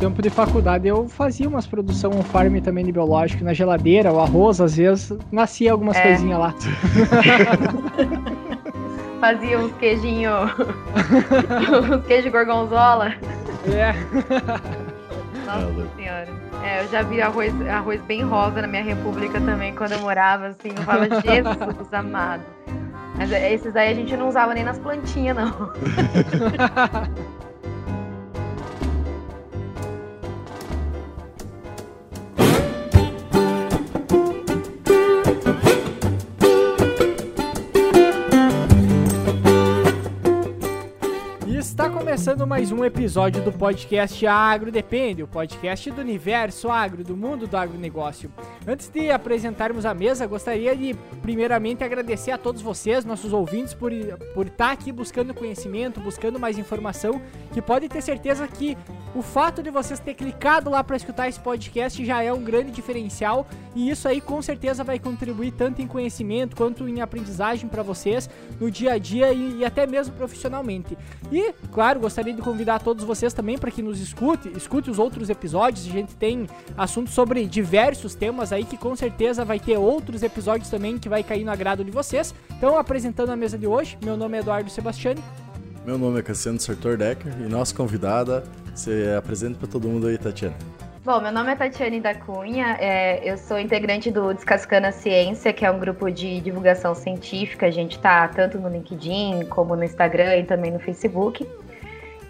tempo de faculdade eu fazia umas produção um farm também de biológico na geladeira, o arroz, às vezes nascia algumas é. coisinhas lá. fazia uns queijinho, uns queijo gorgonzola. É. Nossa senhora. É, eu já vi arroz, arroz bem rosa na minha república também, quando eu morava, assim, eu falava, Jesus amado. Mas esses aí a gente não usava nem nas plantinhas, não. Começando mais um episódio do podcast Agro Depende, o podcast do universo agro, do mundo do agronegócio. Antes de apresentarmos a mesa, gostaria de primeiramente agradecer a todos vocês, nossos ouvintes, por, por estar aqui buscando conhecimento, buscando mais informação, que pode ter certeza que o fato de vocês ter clicado lá para escutar esse podcast já é um grande diferencial e isso aí com certeza vai contribuir tanto em conhecimento quanto em aprendizagem para vocês no dia a dia e, e até mesmo profissionalmente. E, claro, gostaria de convidar todos vocês também para que nos escute, escute os outros episódios. A gente tem assuntos sobre diversos temas aí que com certeza vai ter outros episódios também que vai cair no agrado de vocês. Então, apresentando a mesa de hoje, meu nome é Eduardo Sebastiani. Meu nome é Cassiano Sartor Decker e nossa convidada, você apresenta para todo mundo aí, Tatiana. Bom, meu nome é Tatiane da Cunha, é, eu sou integrante do Descascando a Ciência, que é um grupo de divulgação científica. A gente está tanto no LinkedIn, como no Instagram e também no Facebook.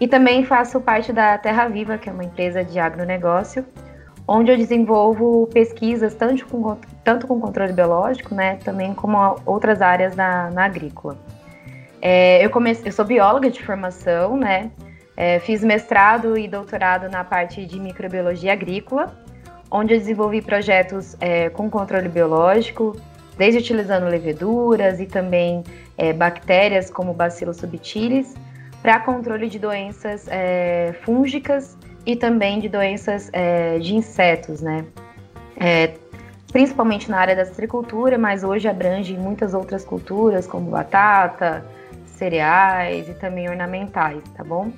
E também faço parte da Terra Viva, que é uma empresa de agronegócio, onde eu desenvolvo pesquisas tanto com, tanto com controle biológico, né, também como outras áreas na, na agrícola. É, eu, eu sou bióloga de formação, né, é, fiz mestrado e doutorado na parte de microbiologia agrícola, onde eu desenvolvi projetos é, com controle biológico, desde utilizando leveduras e também é, bactérias como Bacillus subtilis, para controle de doenças é, fúngicas e também de doenças é, de insetos, né? É, principalmente na área da agricultura, mas hoje abrange muitas outras culturas, como batata, cereais e também ornamentais, tá bom?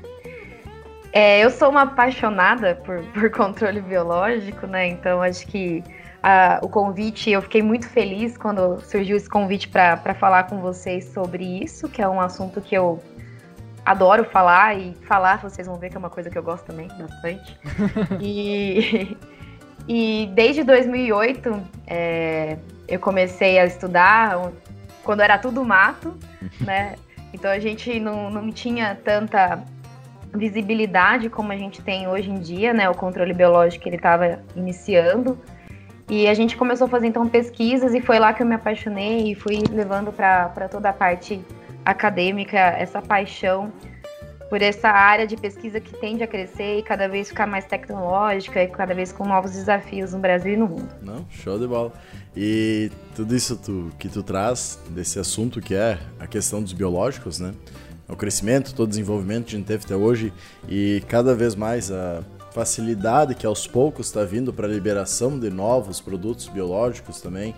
É, eu sou uma apaixonada por, por controle biológico, né? Então acho que a, o convite, eu fiquei muito feliz quando surgiu esse convite para falar com vocês sobre isso, que é um assunto que eu adoro falar e falar, vocês vão ver que é uma coisa que eu gosto também bastante. e, e desde 2008 é, eu comecei a estudar quando era tudo mato, né? Então a gente não, não tinha tanta visibilidade como a gente tem hoje em dia, né? O controle biológico ele estava iniciando. E a gente começou a fazer então pesquisas e foi lá que eu me apaixonei e fui levando para toda a parte acadêmica, essa paixão por essa área de pesquisa que tende a crescer e cada vez ficar mais tecnológica e cada vez com novos desafios no Brasil e no mundo. Não, show de bola. E tudo isso tu, que tu traz desse assunto que é a questão dos biológicos, né? O crescimento, todo o desenvolvimento que a gente teve até hoje e cada vez mais a facilidade que aos poucos está vindo para a liberação de novos produtos biológicos também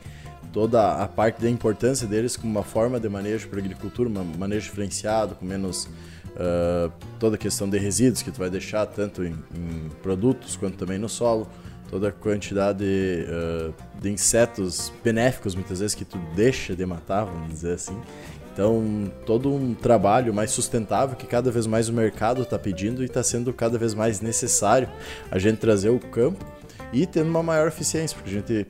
toda a parte da importância deles como uma forma de manejo para a agricultura, um manejo diferenciado, com menos uh, toda a questão de resíduos que tu vai deixar tanto em, em produtos quanto também no solo, toda a quantidade de, uh, de insetos benéficos muitas vezes que tu deixa de matar, vamos dizer assim. Então, todo um trabalho mais sustentável que cada vez mais o mercado está pedindo e está sendo cada vez mais necessário a gente trazer o campo e tendo uma maior eficiência, porque a gente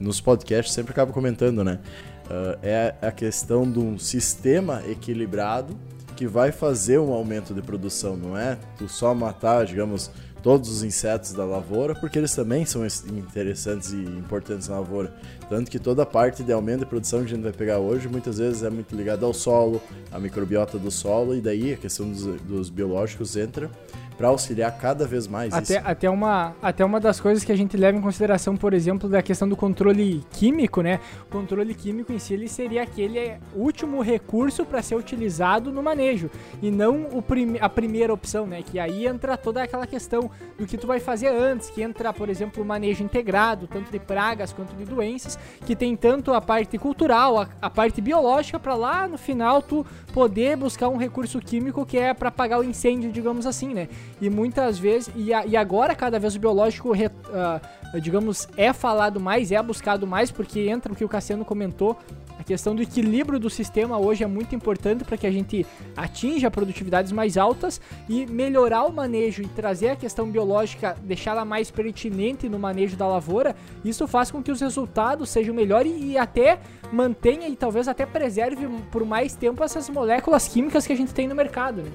nos podcasts sempre acaba comentando, né? Uh, é a questão de um sistema equilibrado que vai fazer um aumento de produção, não é tu só matar, digamos, todos os insetos da lavoura, porque eles também são interessantes e importantes na lavoura. Tanto que toda a parte de aumento de produção que a gente vai pegar hoje, muitas vezes é muito ligada ao solo, à microbiota do solo, e daí a questão dos, dos biológicos entra para auxiliar cada vez mais até, isso. Até uma, até uma das coisas que a gente leva em consideração, por exemplo, da questão do controle químico, né? O controle químico em si ele seria aquele último recurso para ser utilizado no manejo e não o a primeira opção, né? Que aí entra toda aquela questão do que tu vai fazer antes, que entra, por exemplo, o manejo integrado, tanto de pragas quanto de doenças, que tem tanto a parte cultural, a, a parte biológica para lá no final tu poder buscar um recurso químico que é para apagar o incêndio, digamos assim, né? E muitas vezes, e, e agora cada vez o biológico, uh, digamos, é falado mais, é buscado mais, porque entra o que o Cassiano comentou, a questão do equilíbrio do sistema hoje é muito importante para que a gente atinja produtividades mais altas e melhorar o manejo e trazer a questão biológica, deixá-la mais pertinente no manejo da lavoura. Isso faz com que os resultados sejam melhores e até mantenha e talvez até preserve por mais tempo essas moléculas químicas que a gente tem no mercado. Né?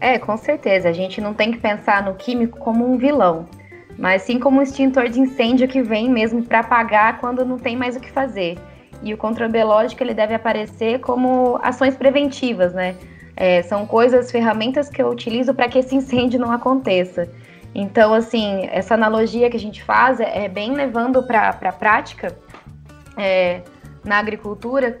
É, com certeza. A gente não tem que pensar no químico como um vilão, mas sim como um extintor de incêndio que vem mesmo para apagar quando não tem mais o que fazer. E o controle biológico ele deve aparecer como ações preventivas, né? É, são coisas, ferramentas que eu utilizo para que esse incêndio não aconteça. Então, assim, essa analogia que a gente faz é, é bem levando para a prática é, na agricultura.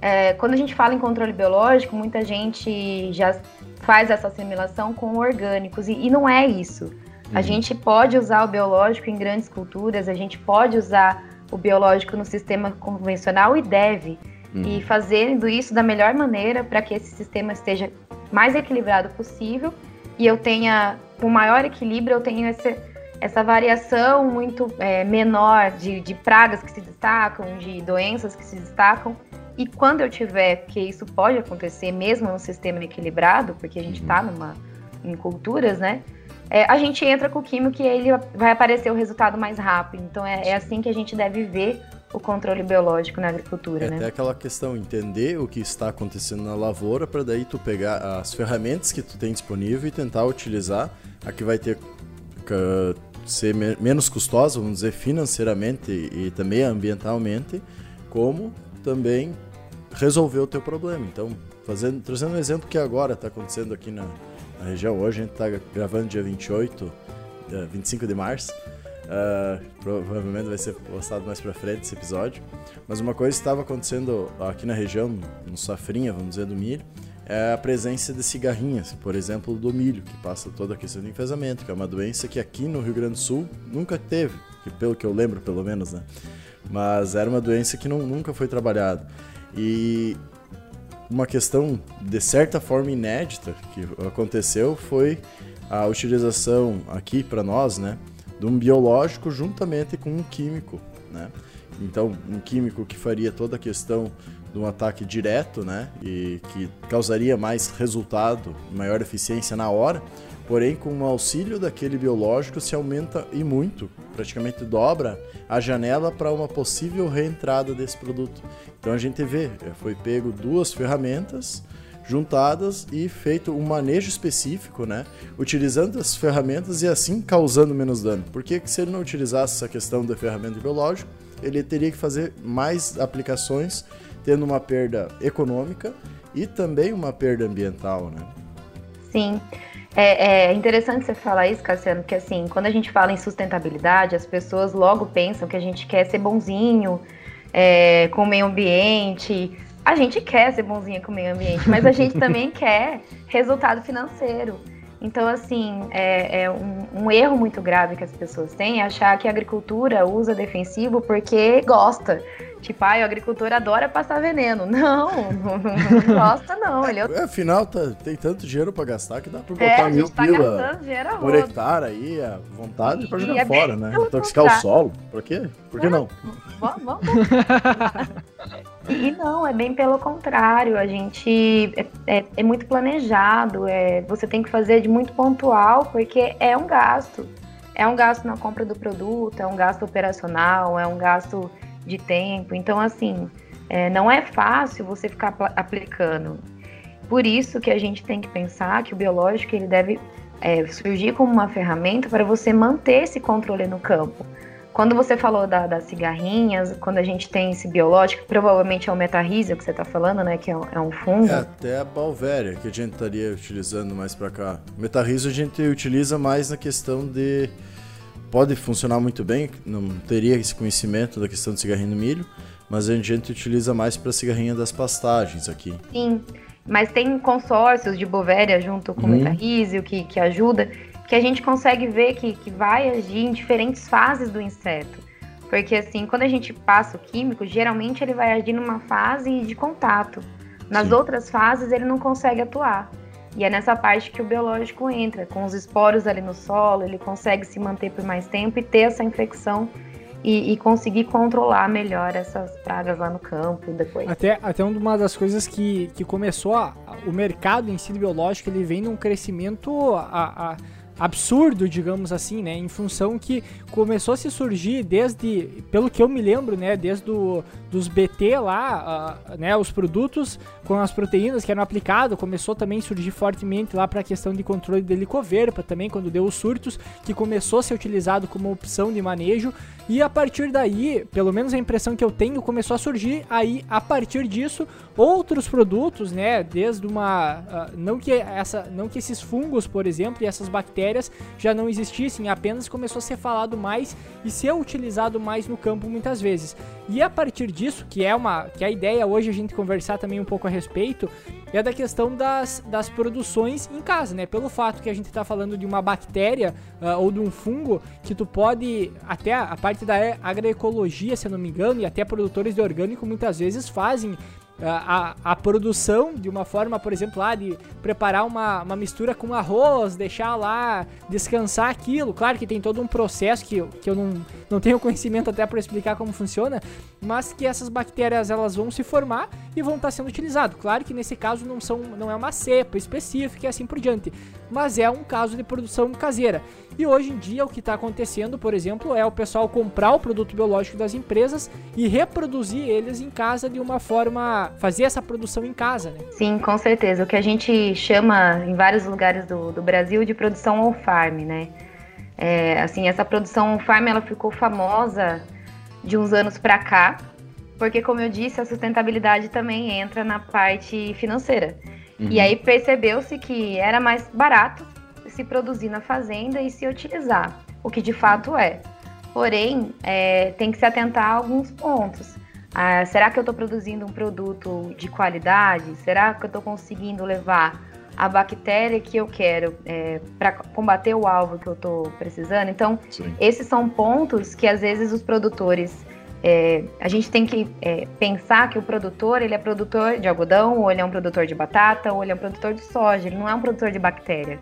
É, quando a gente fala em controle biológico, muita gente já faz essa assimilação com orgânicos, e, e não é isso. Uhum. A gente pode usar o biológico em grandes culturas, a gente pode usar o biológico no sistema convencional e deve. Uhum. E fazendo isso da melhor maneira para que esse sistema esteja mais equilibrado possível e eu tenha, com maior equilíbrio, eu tenho essa, essa variação muito é, menor de, de pragas que se destacam, de doenças que se destacam. E quando eu tiver, que isso pode acontecer mesmo no sistema equilibrado, porque a gente está uhum. numa em culturas, né? é, a gente entra com o químico e ele vai aparecer o resultado mais rápido. Então é, é assim que a gente deve ver o controle biológico na agricultura, é né? até aquela questão, entender o que está acontecendo na lavoura para daí tu pegar as ferramentas que tu tem disponível e tentar utilizar a que vai ter que ser me menos custosa, vamos dizer, financeiramente e também ambientalmente, como também resolver o teu problema. Então, fazendo, trazendo um exemplo que agora está acontecendo aqui na, na região. Hoje a gente está gravando dia 28, 25 de março. Uh, provavelmente vai ser postado mais pra frente esse episódio. Mas uma coisa que estava acontecendo aqui na região, no safrinha, vamos dizer, do milho, é a presença de cigarrinhas, por exemplo, do milho, que passa toda a questão do enfesamento, que é uma doença que aqui no Rio Grande do Sul nunca teve, que pelo que eu lembro, pelo menos, né? Mas era uma doença que não, nunca foi trabalhada. E uma questão de certa forma inédita que aconteceu foi a utilização aqui para nós, né, de um biológico juntamente com um químico, né? Então, um químico que faria toda a questão de um ataque direto, né, e que causaria mais resultado, maior eficiência na hora, Porém, com o auxílio daquele biológico, se aumenta e muito, praticamente dobra a janela para uma possível reentrada desse produto. Então a gente vê, é, foi pego duas ferramentas juntadas e feito um manejo específico, né? Utilizando as ferramentas e assim causando menos dano. Porque se ele não utilizasse essa questão da ferramenta biológica, ele teria que fazer mais aplicações, tendo uma perda econômica e também uma perda ambiental, né? Sim. É, é, interessante você falar isso, Cassiano, porque assim, quando a gente fala em sustentabilidade, as pessoas logo pensam que a gente quer ser bonzinho é, com o meio ambiente. A gente quer ser bonzinho com o meio ambiente, mas a gente também quer resultado financeiro. Então, assim, é, é um, um, erro muito grave que as pessoas têm é achar que a agricultura usa defensivo porque gosta. Tipo, ah, o agricultor adora passar veneno. Não, não, não gosta, não. Ele é, afinal, tá, tem tanto dinheiro pra gastar que dá pra é, botar é, mil tá pila por hectare aí, à vontade, e, pra jogar é fora, né? Intoxicar o solo. Por quê? Por que é, não? Vamos, vamos. e não, é bem pelo contrário. A gente é, é, é muito planejado. É, você tem que fazer de muito pontual, porque é um gasto. É um gasto na compra do produto, é um gasto operacional, é um gasto de tempo. Então, assim, é, não é fácil você ficar aplicando. Por isso que a gente tem que pensar que o biológico ele deve é, surgir como uma ferramenta para você manter esse controle no campo. Quando você falou da, das cigarrinhas, quando a gente tem esse biológico, provavelmente é o metarrísio que você está falando, né? Que é, é, um fungo. É até a balvéria que a gente estaria utilizando mais para cá. Metarrísio a gente utiliza mais na questão de pode funcionar muito bem, não teria esse conhecimento da questão do cigarrinho no milho, mas a gente utiliza mais para cigarrinha das pastagens aqui. Sim, mas tem consórcios de bovéria junto com uhum. o metarrísio que, que ajuda, que a gente consegue ver que, que vai agir em diferentes fases do inseto. Porque assim, quando a gente passa o químico, geralmente ele vai agir numa fase de contato. Nas Sim. outras fases ele não consegue atuar. E é nessa parte que o biológico entra, com os esporos ali no solo, ele consegue se manter por mais tempo e ter essa infecção e, e, conseguir controlar melhor essas pragas lá no campo depois. Até, até uma das coisas que, que começou a, o mercado em si biológico, ele vem num crescimento a, a absurdo, digamos assim, né? Em função que começou a se surgir desde, pelo que eu me lembro, né? Desde do, dos BT lá, uh, né? Os produtos com as proteínas que eram aplicados, começou também a surgir fortemente lá para a questão de controle de helicoverpa também, quando deu os surtos, que começou a ser utilizado como opção de manejo. E a partir daí, pelo menos a impressão que eu tenho, começou a surgir aí, a partir disso, outros produtos, né? Desde uma. Uh, não, que essa, não que esses fungos, por exemplo, e essas bactérias já não existissem, apenas começou a ser falado mais e ser utilizado mais no campo muitas vezes. E a partir disso, que é uma. que é a ideia hoje a gente conversar também um pouco a respeito, é da questão das, das produções em casa, né? Pelo fato que a gente está falando de uma bactéria uh, ou de um fungo que tu pode, até a parte da agroecologia, se eu não me engano, e até produtores de orgânico muitas vezes fazem a, a, produção de uma forma, por exemplo, lá de preparar uma, uma mistura com arroz, deixar lá descansar aquilo. Claro que tem todo um processo que, eu, que eu não, não tenho conhecimento até para explicar como funciona, mas que essas bactérias elas vão se formar e vão estar sendo utilizadas. Claro que nesse caso não, são, não é uma cepa específica e assim por diante, mas é um caso de produção caseira. E hoje em dia o que está acontecendo, por exemplo, é o pessoal comprar o produto biológico das empresas e reproduzir eles em casa de uma forma. fazer essa produção em casa, né? Sim, com certeza. O que a gente chama em vários lugares do, do Brasil de produção on-farm, né? É, assim, essa produção on-farm ela ficou famosa de uns anos para cá, porque, como eu disse, a sustentabilidade também entra na parte financeira. Uhum. E aí percebeu-se que era mais barato se produzir na fazenda e se utilizar, o que de fato é. Porém, é, tem que se atentar a alguns pontos. Ah, será que eu estou produzindo um produto de qualidade? Será que eu estou conseguindo levar a bactéria que eu quero é, para combater o alvo que eu estou precisando? Então, Sim. esses são pontos que às vezes os produtores é, a gente tem que é, pensar que o produtor ele é produtor de algodão, ou ele é um produtor de batata, ou ele é um produtor de soja, ele não é um produtor de bactéria.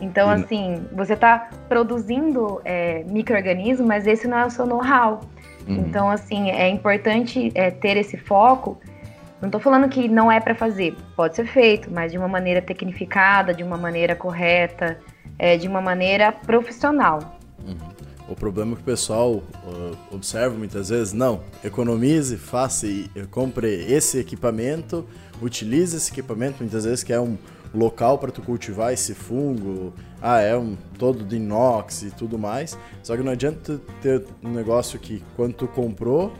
Então, assim, você está produzindo é, micro-organismos, mas esse não é o seu know-how. Uhum. Então, assim, é importante é, ter esse foco. Não estou falando que não é para fazer, pode ser feito, mas de uma maneira tecnificada, de uma maneira correta, é, de uma maneira profissional. O problema é que o pessoal uh, observa muitas vezes, não, economize, faça e compre esse equipamento, utilize esse equipamento, muitas vezes que é um, local para tu cultivar esse fungo, ah, é um todo de inox e tudo mais. Só que não adianta ter um negócio que quando tu comprou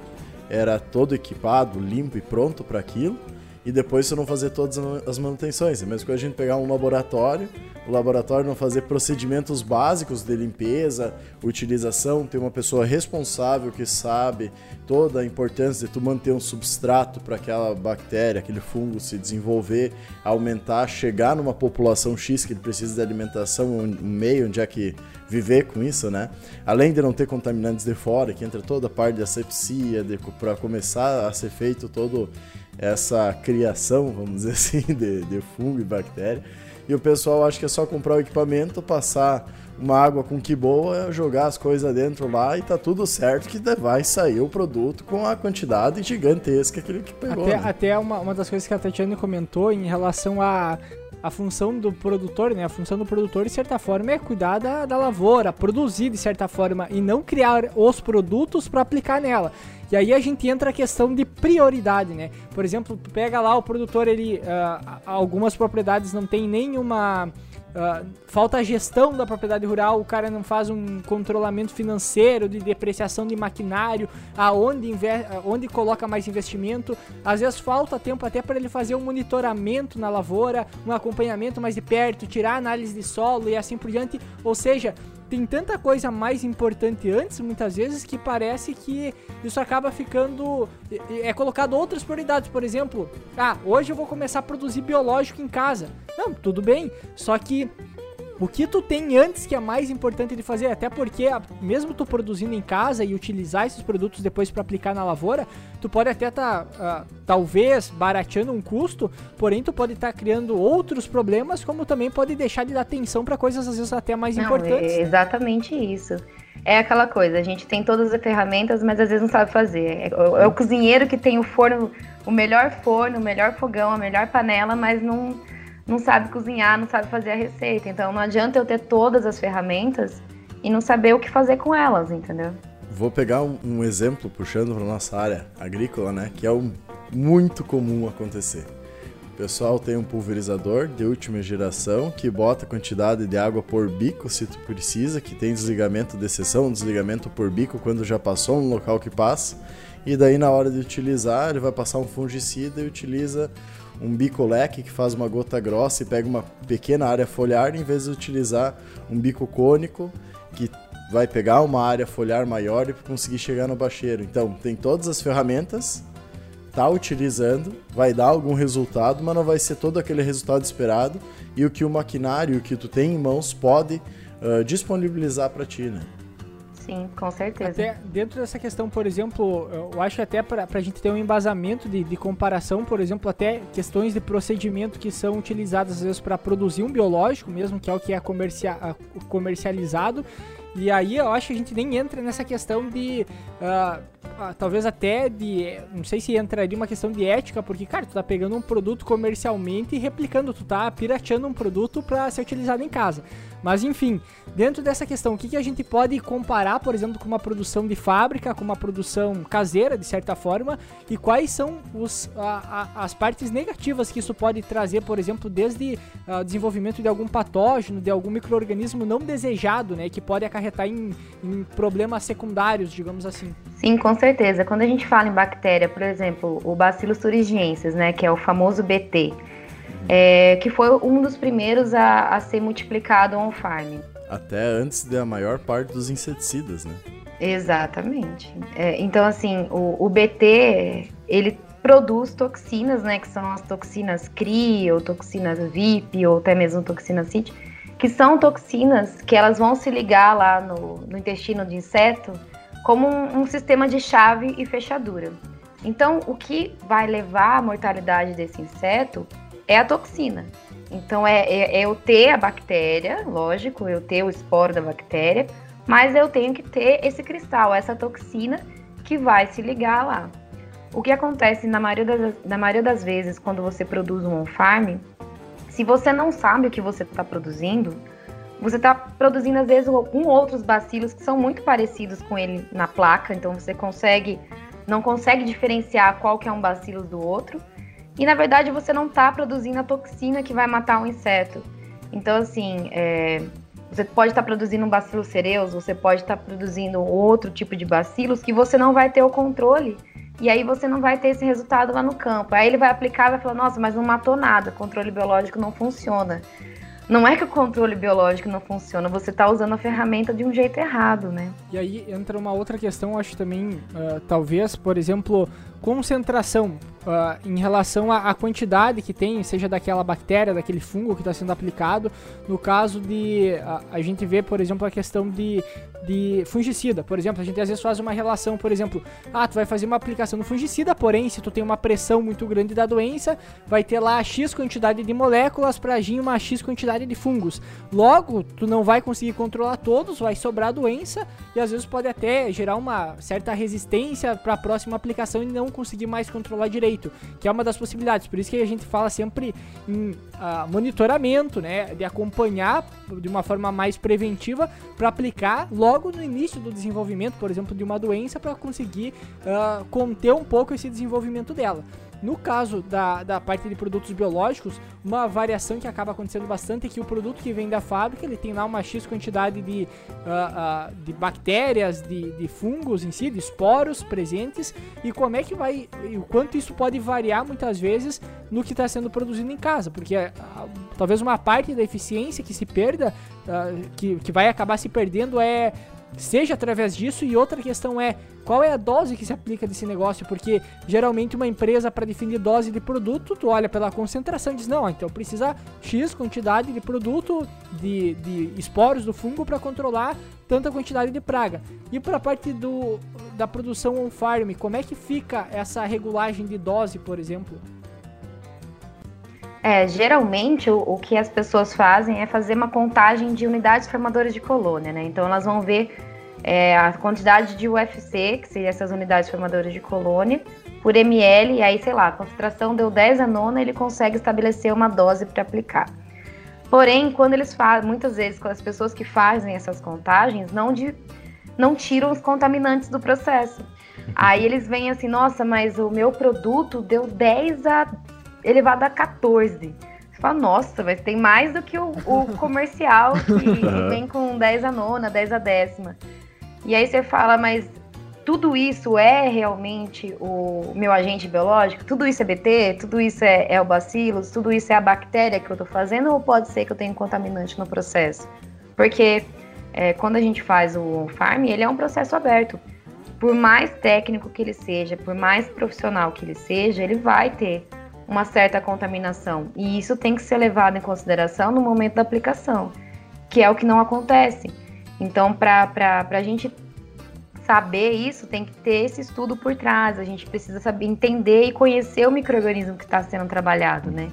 era todo equipado, limpo e pronto para aquilo e depois você não fazer todas as manutenções. É mesmo que a gente pegar um laboratório, o laboratório não fazer procedimentos básicos de limpeza, utilização, ter uma pessoa responsável que sabe toda a importância de tu manter um substrato para aquela bactéria, aquele fungo se desenvolver, aumentar, chegar numa população X que ele precisa de alimentação, um meio onde é que viver com isso, né? Além de não ter contaminantes de fora, que entra toda a parte de asepsia, para começar a ser feito todo essa criação, vamos dizer assim, de, de fungo e bactéria. E o pessoal acha que é só comprar o equipamento, passar uma água com que boa, jogar as coisas dentro lá e tá tudo certo que vai sair o produto com a quantidade gigantesca que ele pegou. Até, né? até uma, uma das coisas que a Tatiana comentou em relação a a função do produtor, né? A função do produtor, de certa forma, é cuidar da, da lavoura, produzir de certa forma e não criar os produtos para aplicar nela. E aí a gente entra a questão de prioridade, né? Por exemplo, pega lá o produtor, ele uh, algumas propriedades não tem nenhuma Uh, falta a gestão da propriedade rural, o cara não faz um controlamento financeiro de depreciação de maquinário, aonde, onde coloca mais investimento. Às vezes falta tempo até para ele fazer um monitoramento na lavoura, um acompanhamento mais de perto, tirar análise de solo e assim por diante. Ou seja, tem tanta coisa mais importante antes, muitas vezes, que parece que isso acaba ficando. É colocado outras prioridades. Por exemplo, ah, hoje eu vou começar a produzir biológico em casa. Não, tudo bem. Só que o que tu tem antes que é mais importante de fazer, até porque mesmo tu produzindo em casa e utilizar esses produtos depois para aplicar na lavoura, tu pode até estar tá, uh, talvez barateando um custo, porém tu pode estar tá criando outros problemas, como também pode deixar de dar atenção para coisas às vezes até mais não, importantes. É exatamente isso. É aquela coisa, a gente tem todas as ferramentas, mas às vezes não sabe fazer. É, é o cozinheiro que tem o forno, o melhor forno, o melhor fogão, a melhor panela, mas não não sabe cozinhar, não sabe fazer a receita. Então não adianta eu ter todas as ferramentas e não saber o que fazer com elas, entendeu? Vou pegar um, exemplo puxando para nossa área agrícola, né, que é um, muito comum acontecer. O pessoal tem um pulverizador de última geração que bota quantidade de água por bico se tu precisa, que tem desligamento de exceção, desligamento por bico quando já passou no local que passa. E daí na hora de utilizar, ele vai passar um fungicida e utiliza um bico leque que faz uma gota grossa e pega uma pequena área foliar, em vez de utilizar um bico cônico que vai pegar uma área foliar maior e conseguir chegar no bacheiro. Então, tem todas as ferramentas, tá utilizando, vai dar algum resultado, mas não vai ser todo aquele resultado esperado e o que o maquinário, o que tu tem em mãos pode uh, disponibilizar para ti, né? Sim, com certeza. Até dentro dessa questão, por exemplo, eu acho até para a gente ter um embasamento de, de, comparação, por exemplo, até questões de procedimento que são utilizadas às vezes para produzir um biológico, mesmo que é o que é comercia comercializado. E aí eu acho que a gente nem entra nessa questão de. Uh, talvez até de. Não sei se entraria uma questão de ética, porque, cara, tu tá pegando um produto comercialmente e replicando, tu tá pirateando um produto para ser utilizado em casa. Mas enfim, dentro dessa questão, o que, que a gente pode comparar, por exemplo, com uma produção de fábrica, com uma produção caseira, de certa forma, e quais são os, a, a, as partes negativas que isso pode trazer, por exemplo, desde o uh, desenvolvimento de algum patógeno, de algum microorganismo não desejado, né, que pode acarretar em, em problemas secundários, digamos assim. Sim, com certeza. Quando a gente fala em bactéria, por exemplo, o Bacillus thuringiensis, né, que é o famoso BT, é, que foi um dos primeiros a, a ser multiplicado on-farm. Até antes da maior parte dos inseticidas, né? Exatamente. É, então, assim, o, o, BT, ele produz toxinas, né, que são as toxinas CRI, ou toxinas VIP, ou até mesmo toxinas CIT, que são toxinas que elas vão se ligar lá no, no intestino de inseto como um, um sistema de chave e fechadura. Então, o que vai levar à mortalidade desse inseto é a toxina. Então é, é, é, eu ter a bactéria, lógico, eu ter o esporo da bactéria, mas eu tenho que ter esse cristal, essa toxina que vai se ligar lá. O que acontece na maioria das, na maioria das vezes quando você produz um on-farm, se você não sabe o que você está produzindo, você está produzindo às vezes com outros bacilos que são muito parecidos com ele na placa, então você consegue não consegue diferenciar qual que é um bacilo do outro. E na verdade você não está produzindo a toxina que vai matar o inseto. Então, assim, é, você pode estar tá produzindo um bacilo cereus, você pode estar tá produzindo outro tipo de bacilos que você não vai ter o controle. E aí você não vai ter esse resultado lá no campo. Aí ele vai aplicar e vai falar, nossa, mas não matou nada, controle biológico não funciona. Não é que o controle biológico não funciona, você está usando a ferramenta de um jeito errado, né? E aí entra uma outra questão, acho também, uh, talvez, por exemplo, concentração uh, em relação à, quantidade que tem, seja daquela bactéria, daquele fungo que está sendo aplicado. No caso de. Uh, a gente vê, por exemplo, a questão de, de fungicida. Por exemplo, a gente às vezes faz uma relação, por exemplo, ah, tu vai fazer uma aplicação no fungicida, porém, se tu tem uma pressão muito grande da doença, vai ter lá X quantidade de moléculas para agir uma X quantidade de fungos. Logo, tu não vai conseguir controlar todos, vai sobrar doença e às vezes pode até gerar uma certa resistência para a próxima aplicação e não conseguir mais controlar direito, que é uma das possibilidades. Por isso que a gente fala sempre em uh, monitoramento, né, de acompanhar de uma forma mais preventiva para aplicar logo no início do desenvolvimento, por exemplo, de uma doença para conseguir uh, conter um pouco esse desenvolvimento dela. No caso da, da parte de produtos biológicos, uma variação que acaba acontecendo bastante é que o produto que vem da fábrica, ele tem lá uma X quantidade de, uh, uh, de bactérias, de, de fungos em si, de esporos presentes, e como é que vai, e o quanto isso pode variar muitas vezes no que está sendo produzido em casa, porque uh, talvez uma parte da eficiência que se perda, que, que vai acabar se perdendo é seja através disso. E outra questão é qual é a dose que se aplica desse negócio, porque geralmente uma empresa para definir dose de produto, tu olha pela concentração e diz, não, então precisa X quantidade de produto, de, de esporos do fungo para controlar tanta quantidade de praga. E para a parte do, da produção on-farm, como é que fica essa regulagem de dose, por exemplo? É, geralmente o, o, que as pessoas fazem é fazer uma contagem de unidades formadoras de colônia, né? Então elas vão ver é, a quantidade de UFC, que seriam essas unidades formadoras de colônia, por ml, e aí, sei lá, a concentração deu 10 a nona, ele consegue estabelecer uma dose para aplicar. Porém, quando eles fazem, muitas vezes, com as pessoas que fazem essas contagens, não, de, não tiram os contaminantes do processo. Aí eles vêm assim, nossa, mas o meu produto deu 10 a elevado a 14. Você fala, nossa, mas tem mais do que o, o comercial que vem com 10 a nona, 10 a décima. E aí você fala, mas tudo isso é realmente o meu agente biológico? Tudo isso é BT? Tudo isso é, é o bacillus? Tudo isso é a bactéria que eu estou fazendo? Ou pode ser que eu tenha contaminante no processo? Porque é, quando a gente faz o farm, ele é um processo aberto. Por mais técnico que ele seja, por mais profissional que ele seja, ele vai ter uma certa contaminação. E isso tem que ser levado em consideração no momento da aplicação, que é o que não acontece. Então, para a gente saber isso, tem que ter esse estudo por trás. A gente precisa saber entender e conhecer o microorganismo que está sendo trabalhado, né?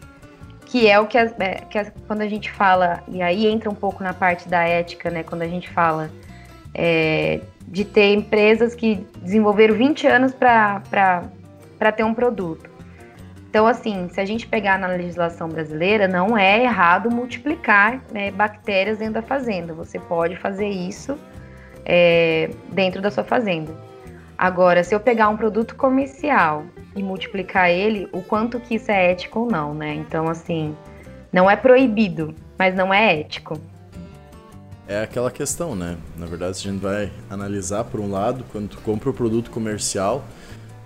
Que é o que, é, que quando a gente fala, e aí entra um pouco na parte da ética, né? Quando a gente fala é, de ter empresas que desenvolveram 20 anos para ter um produto. Então, assim, se a gente pegar na legislação brasileira, não é errado multiplicar né, bactérias dentro da fazenda. Você pode fazer isso é, dentro da sua fazenda. Agora, se eu pegar um produto comercial e multiplicar ele, o quanto que isso é ético ou não, né? Então, assim, não é proibido, mas não é ético. É aquela questão, né? Na verdade, se a gente vai analisar por um lado, quando tu compra o produto comercial,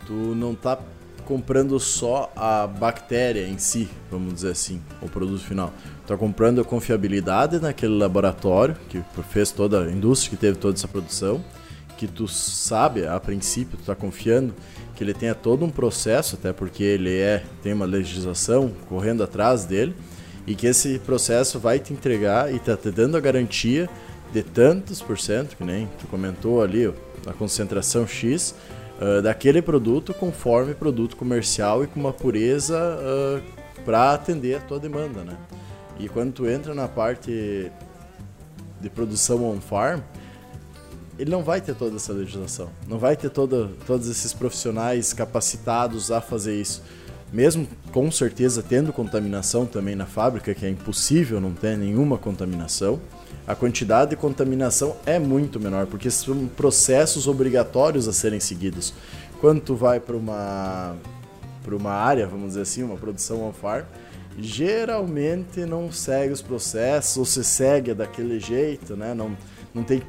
tu não tá comprando só a bactéria em si, vamos dizer assim, o produto final. Está comprando a confiabilidade naquele laboratório que fez toda a indústria que teve toda essa produção, que tu sabe a princípio, tu está confiando que ele tenha todo um processo, até porque ele é tem uma legislação correndo atrás dele e que esse processo vai te entregar e está te dando a garantia de tantos por cento, que nem tu comentou ali, a concentração X, uh, daquele produto conforme produto comercial e com uma pureza uh, para atender a tua demanda, né? E quando tu entra na parte de produção on-farm, ele não vai ter toda essa legislação, não vai ter toda, todos esses profissionais capacitados a fazer isso. Mesmo com certeza tendo contaminação também na fábrica, que é impossível não ter nenhuma contaminação, a quantidade de contaminação é muito menor, porque são processos obrigatórios a serem seguidos. Quando vai para uma para uma área, vamos dizer assim, uma produção on-farm, geralmente não segue os processos, ou se segue daquele jeito, né? Não, não tem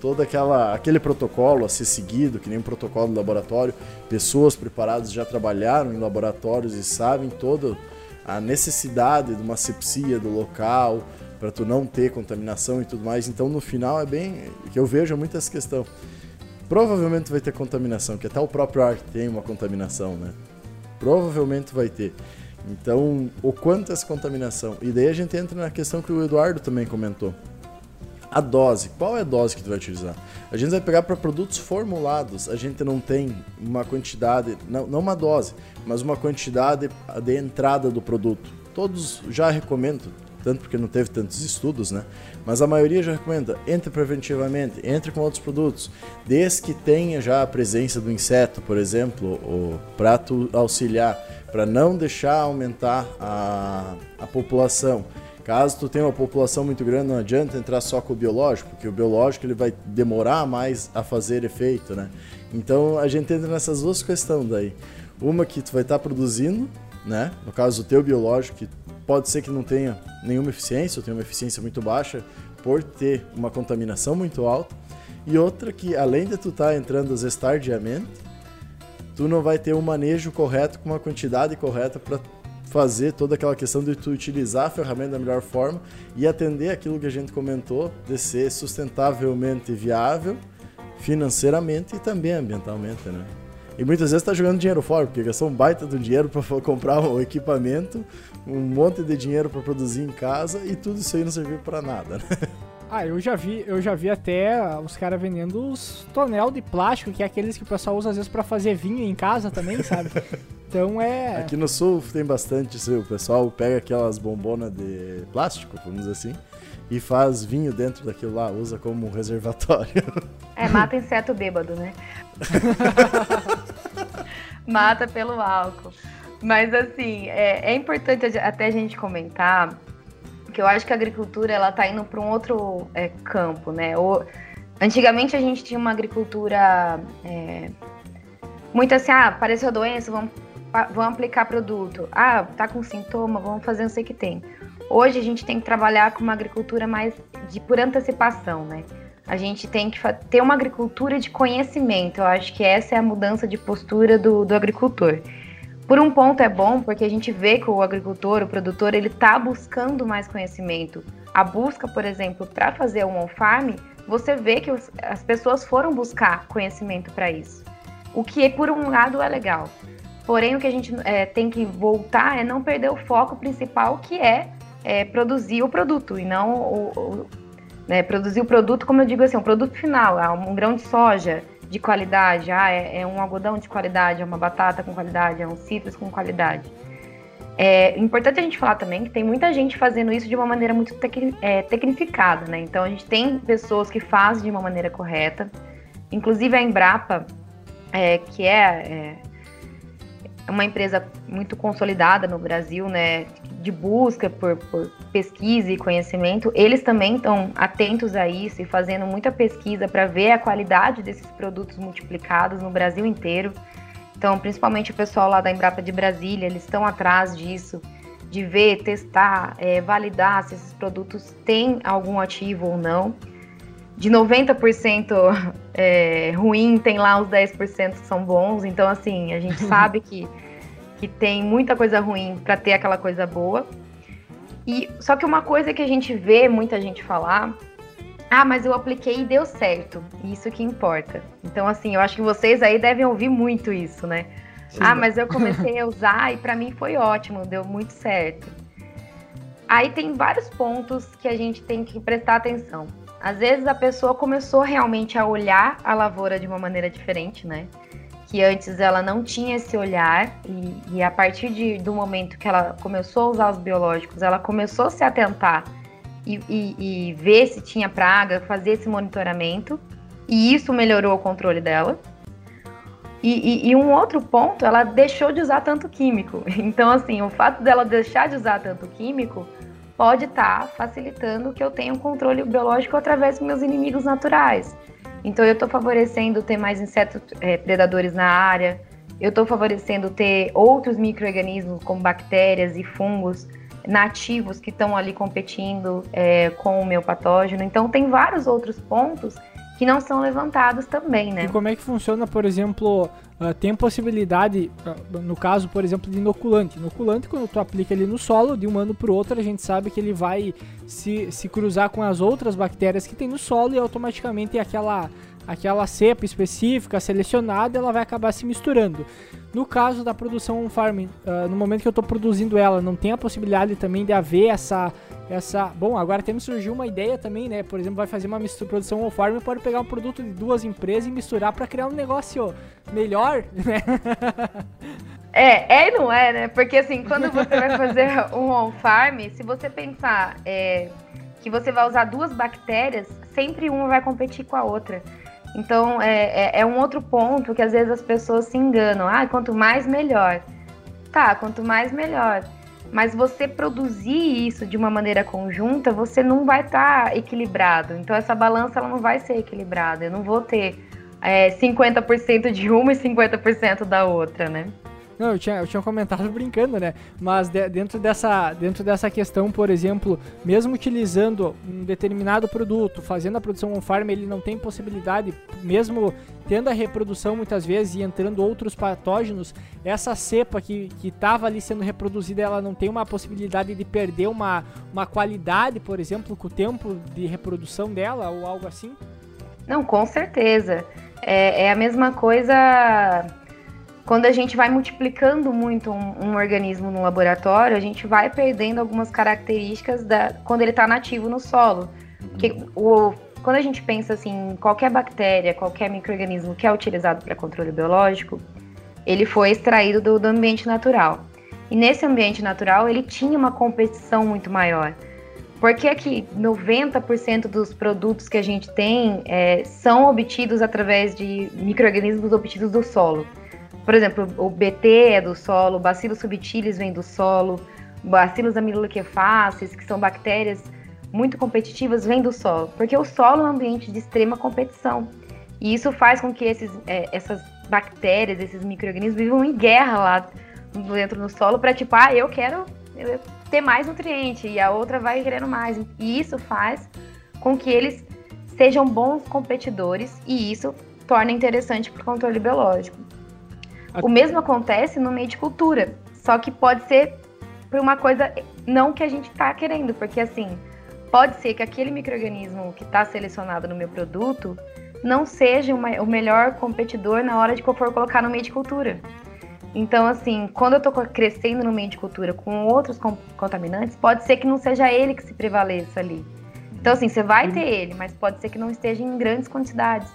todo aquela, aquele protocolo a ser seguido, que nem um protocolo do laboratório. Pessoas preparadas já trabalharam em laboratórios e sabem toda a necessidade de uma sepsia do local, para tu não ter contaminação e tudo mais. Então no final é bem que eu vejo muitas questões. Provavelmente vai ter contaminação, que até o próprio ar tem uma contaminação, né? Provavelmente vai ter. Então, o quanto essa contaminação? E daí a gente entra na questão que o Eduardo também comentou. A dose, qual é a dose que tu vai utilizar? A gente vai pegar para produtos formulados, a gente não tem uma quantidade, não, não uma dose, mas uma quantidade de entrada do produto. Todos já recomendo, tanto porque não teve tantos estudos, né? Mas a maioria já recomenda, entre preventivamente, entre com outros produtos, desde que tenha já a presença do inseto, por exemplo, o prato auxiliar, para não deixar aumentar a, a população. Caso tu tenha uma população muito grande, não adianta entrar só com o biológico, porque o biológico ele vai demorar mais a fazer efeito, né? Então a gente entra nessas duas questões daí. Uma que tu vai estar tá produzindo, né? No caso o teu biológico, que pode ser que não tenha nenhuma eficiência, ou tenha uma eficiência muito baixa, por ter uma contaminação muito alta. E outra que, além de tu estar tá entrando às vezes tardiamente, tu não vai ter um manejo correto com uma quantidade correta para fazer toda aquela questão de tu utilizar a ferramenta da melhor forma e atender aquilo que a gente comentou de ser sustentavelmente viável financeiramente e também ambientalmente, né? E muitas vezes está jogando dinheiro fora, porque gastou um baita do dinheiro para comprar o equipamento, um monte de dinheiro para produzir em casa e tudo isso aí não serviu para nada, né? Ah, eu já vi, eu já vi até os caras vendendo os tonel de plástico, que é aqueles que o pessoal usa às vezes para fazer vinho em casa também, sabe? Então é. Aqui no sul tem bastante isso. O pessoal pega aquelas bombonas de plástico, vamos dizer assim, e faz vinho dentro daquilo lá, usa como reservatório. É, mata inseto bêbado, né? mata pelo álcool. Mas assim, é, é importante até a gente comentar que eu acho que a agricultura ela tá indo para um outro é, campo, né? O, antigamente a gente tinha uma agricultura é, muito assim, ah, apareceu doença, vamos, vamos aplicar produto. Ah, tá com sintoma, vamos fazer não sei o que tem. Hoje a gente tem que trabalhar com uma agricultura mais de por antecipação, né? A gente tem que ter uma agricultura de conhecimento. Eu acho que essa é a mudança de postura do, do agricultor. Por um ponto é bom, porque a gente vê que o agricultor, o produtor, ele está buscando mais conhecimento. A busca, por exemplo, para fazer um on-farm, você vê que as pessoas foram buscar conhecimento para isso. O que, por um lado, é legal. Porém, o que a gente é, tem que voltar é não perder o foco principal, que é, é produzir o produto, e não o, o né, produzir o produto, como eu digo assim, um produto final, ah, um grão de soja, de qualidade, ah, é, é, um algodão de qualidade, é uma batata com qualidade, é um citros com qualidade. É importante a gente falar também que tem muita gente fazendo isso de uma maneira muito é, tecnificada, né? Então a gente tem pessoas que fazem de uma maneira correta, inclusive a Embrapa, é, que é, é uma empresa muito consolidada no Brasil, né? De busca por, por, pesquisa e conhecimento, eles também estão atentos a isso e fazendo muita pesquisa para ver a qualidade desses produtos multiplicados no Brasil inteiro. Então, principalmente o pessoal lá da Embrapa de Brasília, eles estão atrás disso, de ver, testar, é, validar se esses produtos têm algum ativo ou não. De 90% é, ruim, tem lá os 10% que são bons. Então, assim, a gente sabe que que tem muita coisa ruim para ter aquela coisa boa. E só que uma coisa que a gente vê muita gente falar, ah, mas eu apliquei e deu certo. Isso que importa. Então assim, eu acho que vocês aí devem ouvir muito isso, né? Sim. Ah, mas eu comecei a usar e para mim foi ótimo, deu muito certo. Aí tem vários pontos que a gente tem que prestar atenção. Às vezes a pessoa começou realmente a olhar a lavoura de uma maneira diferente, né? Que antes ela não tinha esse olhar e, e a partir de, do momento que ela começou a usar os biológicos, ela começou a se atentar e, e, e ver se tinha praga, fazer esse monitoramento e isso melhorou o controle dela. E, um outro ponto, ela deixou de usar tanto químico. Então, assim, o fato dela deixar de usar tanto químico pode estar tá facilitando que eu tenha um controle biológico através dos meus inimigos naturais. Então eu estou favorecendo ter mais insetos é, predadores na área, eu estou favorecendo ter outros micro-organismos como bactérias e fungos nativos que estão ali competindo é, com o meu patógeno. Então tem vários outros pontos que não são levantados também, né? E como é que funciona, por exemplo, uh, tem possibilidade, uh, no caso, por exemplo, de inoculante. Inoculante, quando tu aplica ele no solo, de um ano para o outro, a gente sabe que ele vai se, se cruzar com as outras bactérias que tem no solo e automaticamente aquela aquela cepa específica selecionada, ela vai acabar se misturando. No caso da produção on farm, uh, no momento que eu estou produzindo ela, não tem a possibilidade também de haver essa essa. Bom, agora temos surgiu uma ideia também, né? Por exemplo, vai fazer uma mistura, produção on farm, pode pegar um produto de duas empresas e misturar para criar um negócio melhor, né? É, é e não é, né? Porque assim, quando você vai fazer um on farm, se você pensar é, que você vai usar duas bactérias, sempre uma vai competir com a outra. Então, é, é, é, um outro ponto que às vezes as pessoas se enganam. Ah, quanto mais, melhor. Tá, quanto mais, melhor. Mas você produzir isso de uma maneira conjunta, você não vai estar tá equilibrado. Então, essa balança ela não vai ser equilibrada. Eu não vou ter é, 50% de uma e 50% da outra, né? Não, eu tinha, eu tinha comentado brincando, né? Mas de, dentro, dessa, dentro dessa questão, por exemplo, mesmo utilizando um determinado produto, fazendo a produção on-farm, ele não tem possibilidade, mesmo tendo a reprodução muitas vezes e entrando outros patógenos, essa cepa que estava ali sendo reproduzida, ela não tem uma possibilidade de perder uma, uma qualidade, por exemplo, com o tempo de reprodução dela ou algo assim? Não, com certeza. É, é a mesma coisa quando a gente vai multiplicando muito um, um, organismo no laboratório, a gente vai perdendo algumas características da, quando ele está nativo no solo. Porque o, quando a gente pensa assim, qualquer bactéria, qualquer microorganismo que é utilizado para controle biológico, ele foi extraído do, do ambiente natural. E nesse ambiente natural, ele tinha uma competição muito maior. Porque aqui 90% dos produtos que a gente tem é, são obtidos através de micro-organismos obtidos do solo. Por exemplo, o BT é do solo, Bacillus subtilis vem do solo, Bacillus amilolequefaces, que são bactérias muito competitivas, vem do solo. Porque o solo é um ambiente de extrema competição. E isso faz com que esses, é, essas bactérias, esses micro-organismos vivam em guerra lá dentro no solo para tipo, ah, eu quero ter mais nutriente e a outra vai querendo mais. E isso faz com que eles sejam bons competidores e isso torna interessante para o controle biológico. O mesmo acontece no meio de cultura, só que pode ser por uma coisa não que a gente está querendo, porque assim, pode ser que aquele microorganismo que está selecionado no meu produto não seja uma, o melhor competidor na hora de que eu for colocar no meio de cultura. Então, assim, quando eu estou crescendo no meio de cultura com outros contaminantes, pode ser que não seja ele que se prevaleça ali. Então, assim, você vai ter ele, mas pode ser que não esteja em grandes quantidades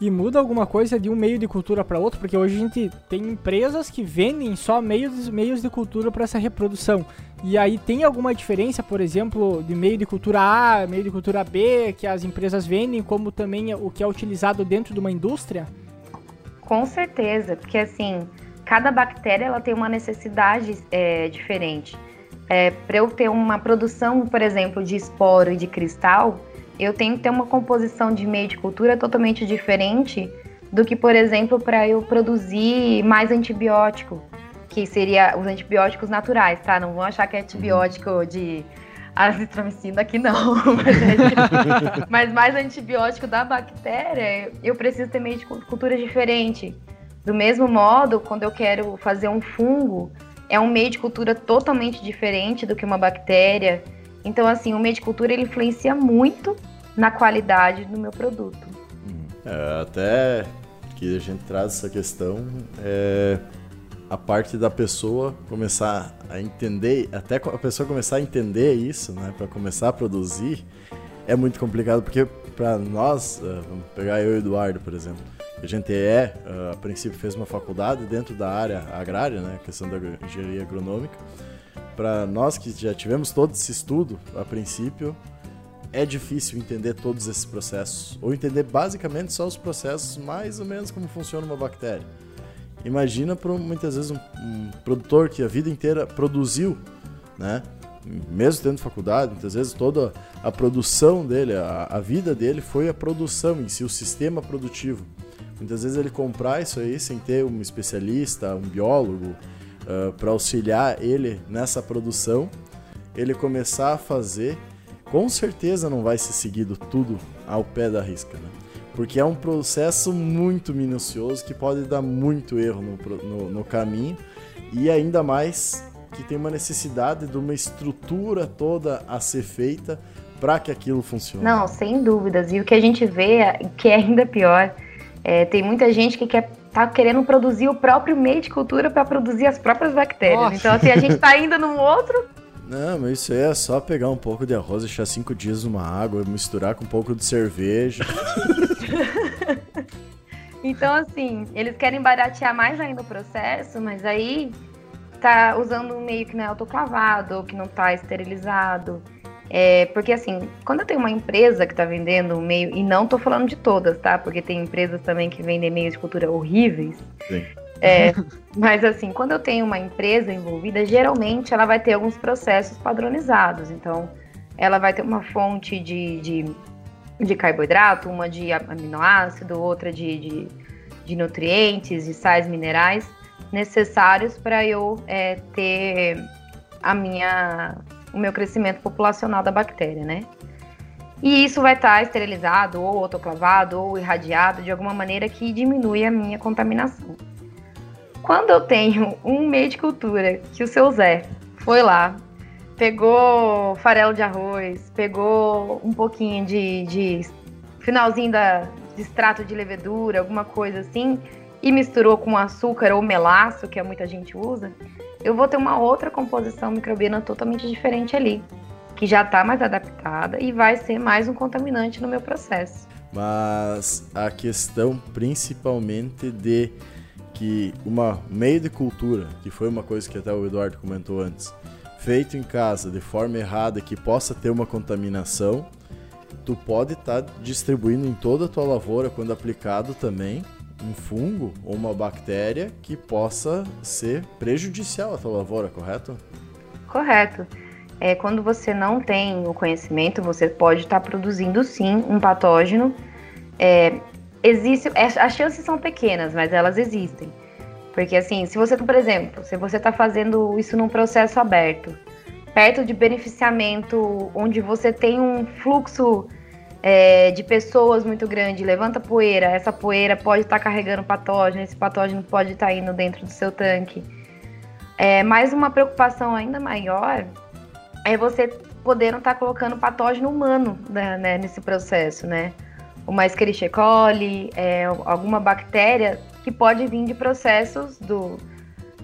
e muda alguma coisa de um meio de cultura para outro, porque hoje a gente tem empresas que vendem só meios, meios de cultura para essa reprodução. E aí tem alguma diferença, por exemplo, de meio de cultura A, meio de cultura B, que as empresas vendem, como também o que é utilizado dentro de uma indústria? Com certeza, porque assim, cada bactéria ela tem uma necessidade é, diferente. É, para eu ter uma produção, por exemplo, de esporo e de cristal, eu tenho que ter uma composição de meio de cultura totalmente diferente do que, por exemplo, para eu produzir mais antibiótico, que seria os antibióticos naturais, tá? Não vão achar que é antibiótico de azitromicina aqui não, mas, é, mas mais antibiótico da bactéria, eu preciso ter meio de cultura diferente. Do mesmo modo, quando eu quero fazer um fungo, é um meio de cultura totalmente diferente do que uma bactéria. Então, assim, o meio de cultura ele influencia muito na qualidade do meu produto. É, até que a gente traz essa questão é a parte da pessoa começar a entender, até a pessoa começar a entender isso, né, para começar a produzir, é muito complicado porque para nós, é, vamos pegar eu e o Eduardo, por exemplo, a gente é, é, a princípio fez uma faculdade dentro da área agrária, né, questão da engenharia agronômica, para nós que já tivemos todo esse estudo, a princípio, é difícil entender todos esses processos, ou entender basicamente só os processos, mais ou menos como funciona uma bactéria. Imagina para muitas vezes um, um, produtor que a vida inteira produziu, né? Mesmo tendo faculdade, muitas vezes toda a produção dele, a, a vida dele foi a produção em si, o sistema produtivo. Muitas vezes ele comprar isso aí sem ter um especialista, um biólogo, uh, para auxiliar ele nessa produção, ele começar a fazer, com certeza não vai ser seguido tudo ao pé da risca, né? Porque é um processo muito minucioso que pode dar muito erro no, no, no caminho e ainda mais que tem uma necessidade de uma estrutura toda a ser feita para que aquilo funcione. Não, sem dúvidas. E o que a gente vê, que é ainda pior, é, tem muita gente que quer tá querendo produzir o próprio meio de cultura para produzir as próprias bactérias. Nossa. Então, assim, a gente tá indo num outro. Não, mas isso aí é só pegar um pouco de arroz, deixar cinco dias numa água, misturar com um pouco de cerveja. então, assim, eles querem baratear mais ainda o processo, mas aí tá usando um meio que não é autoclavado ou que não tá esterilizado. É, porque assim, quando eu tenho uma empresa que está vendendo um meio, e não estou falando de todas, tá? Porque tem empresas também que vendem meios de cultura horríveis. Sim. É, mas assim, quando eu tenho uma empresa envolvida, geralmente ela vai ter alguns processos padronizados. Então, ela vai ter uma fonte de, de, de carboidrato, uma de aminoácido, outra de, de, de nutrientes, de sais minerais. necessários para eu é, ter a minha, o meu crescimento populacional da bactéria, né? E isso vai estar esterilizado, ou autoclavado, ou irradiado de alguma maneira que diminui a minha contaminação. Quando eu tenho um meio de cultura que o seu Zé foi lá, pegou farelo de arroz, pegou um pouquinho de, de finalzinho da, de extrato de levedura, alguma coisa assim, e misturou com açúcar ou melaço, que muita gente usa, eu vou ter uma outra composição microbiana totalmente diferente ali que já está mais adaptada e vai ser mais um contaminante no meu processo. Mas a questão principalmente de que uma meio de cultura, que foi uma coisa que até o Eduardo comentou antes, feito em casa de forma errada que possa ter uma contaminação, tu pode estar tá distribuindo em toda a tua lavoura quando aplicado também um fungo ou uma bactéria que possa ser prejudicial à tua lavoura, correto? Correto é, quando você não tem o conhecimento, você pode estar tá produzindo sim um patógeno. É, existe, é, as chances são pequenas, mas elas existem. Porque assim, se você, por exemplo, se você está fazendo isso num processo aberto, perto de beneficiamento, onde você tem um fluxo é, de pessoas muito grande, levanta poeira, essa poeira pode estar tá carregando patógeno, esse patógeno pode estar tá indo dentro do seu tanque. É, mais uma preocupação ainda maior é você podendo estar tá colocando patógeno humano né, né, nesse processo, né? Uma Escherichia coli, é, alguma bactéria que pode vir de processos do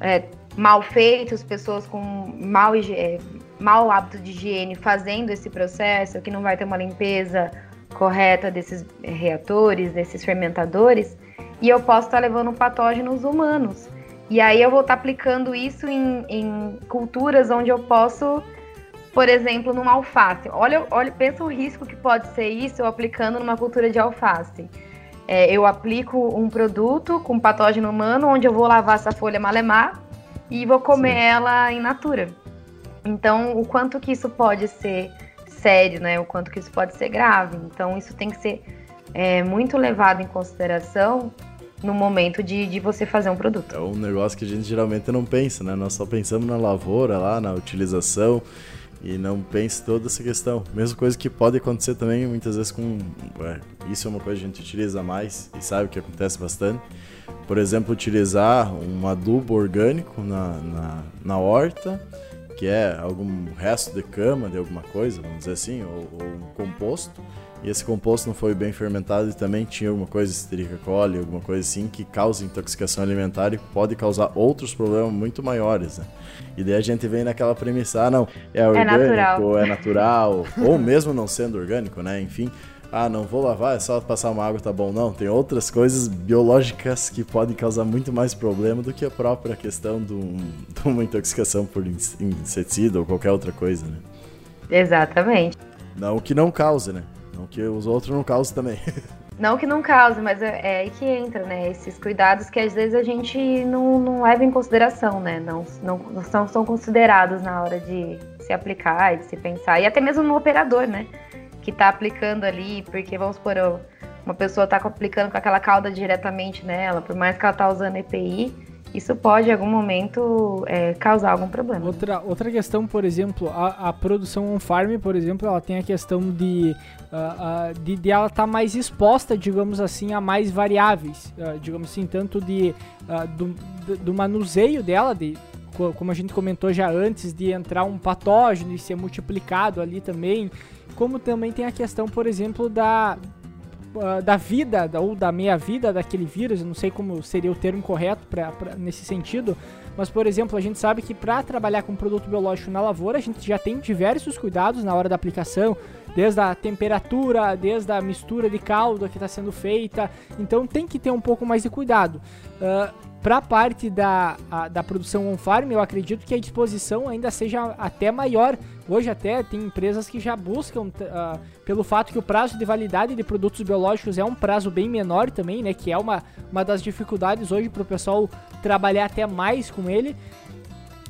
é, mal feitos, pessoas com mau, é, mau hábito de higiene fazendo esse processo, que não vai ter uma limpeza correta desses reatores, desses fermentadores, e eu posso estar tá levando patógenos humanos. E aí eu vou estar tá aplicando isso em, em culturas onde eu posso por exemplo, numa alface. Olha, olha, pensa o risco que pode ser isso aplicando numa cultura de alface. É, eu aplico um produto com patógeno humano, onde eu vou lavar essa folha malemar e vou comer Sim. ela in natura. Então, o quanto que isso pode ser sério, né? O quanto que isso pode ser grave. Então, isso tem que ser é, muito levado em consideração no momento de, de você fazer um produto. É um negócio que a gente geralmente não pensa, né? Nós só pensamos na lavoura lá, na utilização e não pense toda essa questão. Mesma coisa que pode acontecer também muitas vezes com. É, isso é uma coisa que a gente utiliza mais e sabe que acontece bastante. Por exemplo, utilizar um adubo orgânico na, na, na horta, que é algum resto de cama de alguma coisa, vamos dizer assim, ou, ou um composto e esse composto não foi bem fermentado e também tinha alguma coisa, Escherichia coli, alguma coisa assim, que causa intoxicação alimentar e pode causar outros problemas muito maiores, né? E daí a gente vem naquela premissa, ah, não, é, é orgânico, é natural, é natural ou mesmo não sendo orgânico, né? Enfim, ah, não vou lavar, é só passar uma água, tá bom. Não, tem outras coisas biológicas que podem causar muito mais problema do que a própria questão de, um, de uma intoxicação por inseticida ou qualquer outra coisa, né? Exatamente. Não que não cause, né? Não que os outros não causem também. Não que não cause, mas é, é, aí que entra, né? Esses cuidados que às vezes a gente não, não leva em consideração, né? Não, não, não são considerados na hora de se aplicar e de se pensar. E até mesmo no operador, né? Que está aplicando ali, porque vamos supor, uma pessoa está aplicando com aquela cauda diretamente nela, por mais que ela tá usando EPI, isso pode em algum momento é, causar algum problema. Outra, outra questão, por exemplo, a, a produção on-farm, por exemplo, ela tem a questão de, uh, uh, de, de, ela estar tá mais exposta, digamos assim, a mais variáveis, uh, digamos assim, tanto de, do, do manuseio dela, de como a gente comentou já antes, de entrar um patógeno e ser multiplicado ali também, como também tem a questão, por exemplo, da uh, da vida da, ou da meia-vida daquele vírus, não sei como seria o termo correto pra, pra, nesse sentido, mas por exemplo, a gente sabe que para trabalhar com produto biológico na lavoura, a gente já tem diversos cuidados na hora da aplicação, desde a temperatura, desde a mistura de caldo que está sendo feita, então tem que ter um pouco mais de cuidado. Uh, para a parte da, a, da produção on-farm, eu acredito que a disposição ainda seja até maior. Hoje até tem empresas que já buscam, uh, pelo fato que o prazo de validade de produtos biológicos é um prazo bem menor também, né? Que é uma, uma das dificuldades hoje para o pessoal trabalhar até mais com ele.